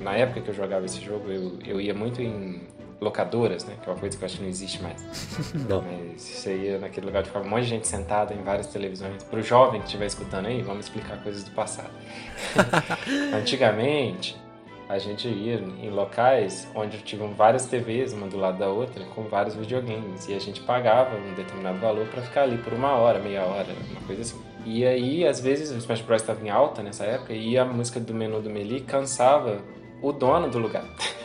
Na época que eu jogava esse jogo, eu, eu ia muito em locadoras, né? Que é uma coisa que eu acho que não existe mais. Não. Mas você ia naquele lugar, ficava um monte de gente sentada em várias televisões. Para o jovem que estiver escutando aí, vamos explicar coisas do passado. Antigamente, a gente ia em locais onde tinham várias TVs, uma do lado da outra, com vários videogames. E a gente pagava um determinado valor para ficar ali por uma hora, meia hora, uma coisa assim. E aí, às vezes, o Smash Bros. estava em alta nessa época e a música do menu do Melee cansava o dono do lugar.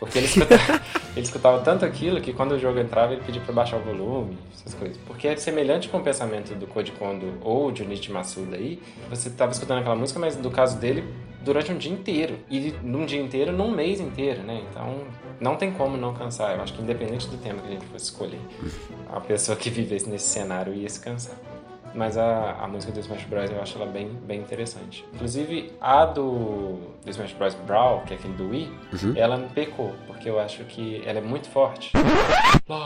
Porque ele escutava, ele escutava, tanto aquilo que quando o jogo entrava ele pedia para baixar o volume, essas coisas. Porque é semelhante com o pensamento do Code Kondo ou de Junichi Masuda aí, você estava escutando aquela música, mas no caso dele, durante um dia inteiro. E num dia inteiro, num mês inteiro, né? Então, não tem como não cansar. Eu acho que independente do tema que a gente fosse escolher, a pessoa que vivesse nesse cenário ia se cansar. Mas a, a música do Smash Bros. eu acho ela bem, bem interessante. Inclusive, a do, do Smash Bros. Brawl, que é aquele do Wii, uhum. ela me pecou, porque eu acho que ela é muito forte. Então,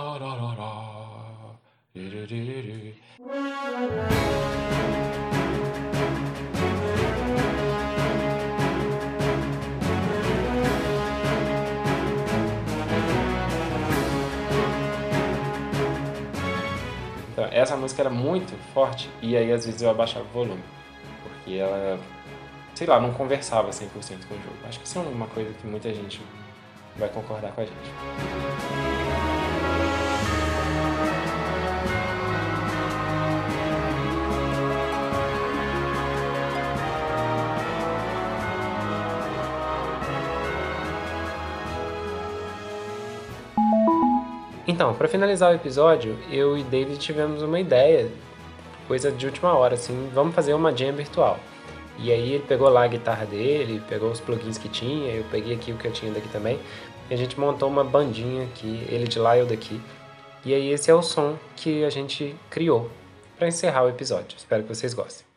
essa música era muito forte e aí às vezes eu abaixava o volume, porque ela, sei lá, não conversava 100% com o jogo. Acho que isso é uma coisa que muita gente vai concordar com a gente. Para finalizar o episódio, eu e David tivemos uma ideia, coisa de última hora, assim, vamos fazer uma jam virtual. E aí ele pegou lá a guitarra dele, pegou os plugins que tinha, eu peguei aqui o que eu tinha daqui também, e a gente montou uma bandinha aqui, ele de lá e eu daqui. E aí esse é o som que a gente criou para encerrar o episódio. Espero que vocês gostem.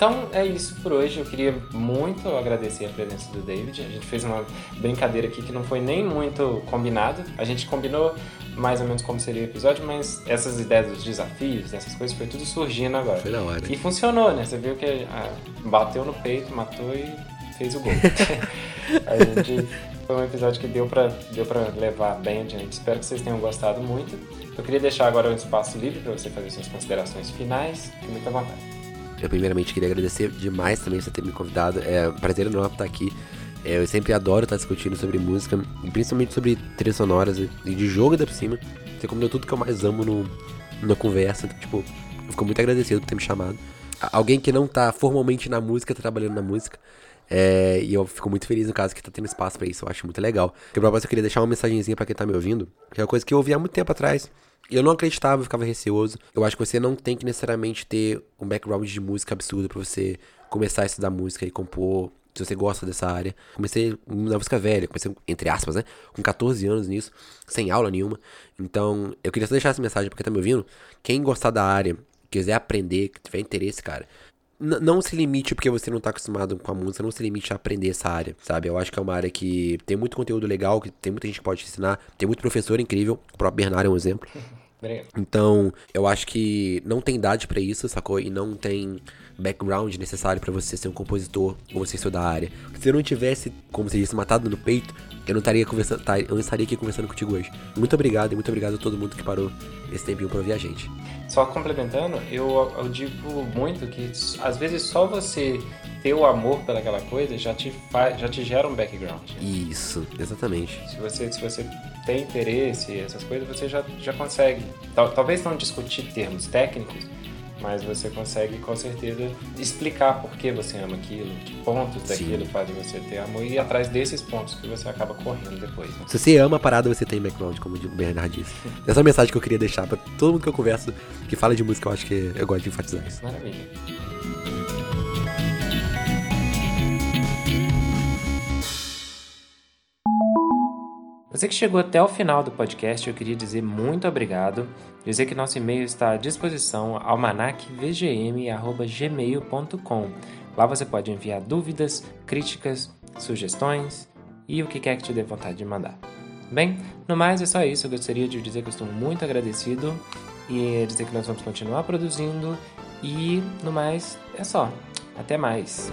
Então é isso por hoje. Eu queria muito agradecer a presença do David. A gente fez uma brincadeira aqui que não foi nem muito combinado. A gente combinou mais ou menos como seria o episódio, mas essas ideias dos desafios, essas coisas, foi tudo surgindo agora. Foi da hora. E funcionou, né? Você viu que ah, bateu no peito, matou e fez o gol. a gente foi um episódio que deu pra, deu pra levar bem adiante. Espero que vocês tenham gostado muito. Eu queria deixar agora um espaço livre para você fazer suas considerações finais. Fique muito à vontade. Eu primeiramente queria agradecer demais também você ter me convidado. É um prazer enorme estar aqui. É, eu sempre adoro estar discutindo sobre música, principalmente sobre trilhas sonoras e de jogo da por cima. Você combinou tudo que eu mais amo no, na conversa. Tipo, eu fico muito agradecido por ter me chamado. Alguém que não tá formalmente na música, tá trabalhando na música. É, e eu fico muito feliz no caso que tá tendo espaço para isso, eu acho muito legal. Que propósito eu queria deixar uma mensagenzinha para quem tá me ouvindo, que é uma coisa que eu ouvi há muito tempo atrás. Eu não acreditava, eu ficava receoso. Eu acho que você não tem que necessariamente ter um background de música absurdo para você começar a estudar música e compor, se você gosta dessa área. Comecei na música velha, comecei, entre aspas, né? Com 14 anos nisso, sem aula nenhuma. Então, eu queria só deixar essa mensagem pra quem tá me ouvindo. Quem gostar da área, quiser aprender, que tiver interesse, cara, não se limite porque você não tá acostumado com a música, não se limite a aprender essa área, sabe? Eu acho que é uma área que tem muito conteúdo legal, que tem muita gente que pode te ensinar, tem muito professor incrível, o próprio Bernardo é um exemplo. Então, eu acho que não tem idade para isso, sacou? E não tem background necessário para você ser um compositor ou você estudar a área. Se eu não tivesse, como você disse, matado no peito, eu não estaria conversando, tá, eu não estaria aqui conversando contigo hoje. Muito obrigado e muito obrigado a todo mundo que parou esse tempinho para ouvir a gente. Só complementando, eu, eu digo muito que às vezes só você ter o amor pelaquela coisa já te faz, já te gera um background. Isso, exatamente. Se você, se você tem interesse, essas coisas, você já, já consegue. Tal, talvez não discutir termos técnicos, mas você consegue com certeza explicar por que você ama aquilo, que pontos daquilo Sim. fazem você ter amor e atrás desses pontos que você acaba correndo depois. Né? Se você ama a parada, você tem background, como o Bernard disse. Essa é a mensagem que eu queria deixar para todo mundo que eu converso que fala de música, eu acho que eu gosto de enfatizar isso. Maravilha. Você que chegou até o final do podcast, eu queria dizer muito obrigado. Dizer que nosso e-mail está à disposição almanacvgm.gmail.com. Lá você pode enviar dúvidas, críticas, sugestões e o que quer que te dê vontade de mandar. Bem, no mais é só isso. Eu gostaria de dizer que eu estou muito agradecido e dizer que nós vamos continuar produzindo. E no mais é só. Até mais.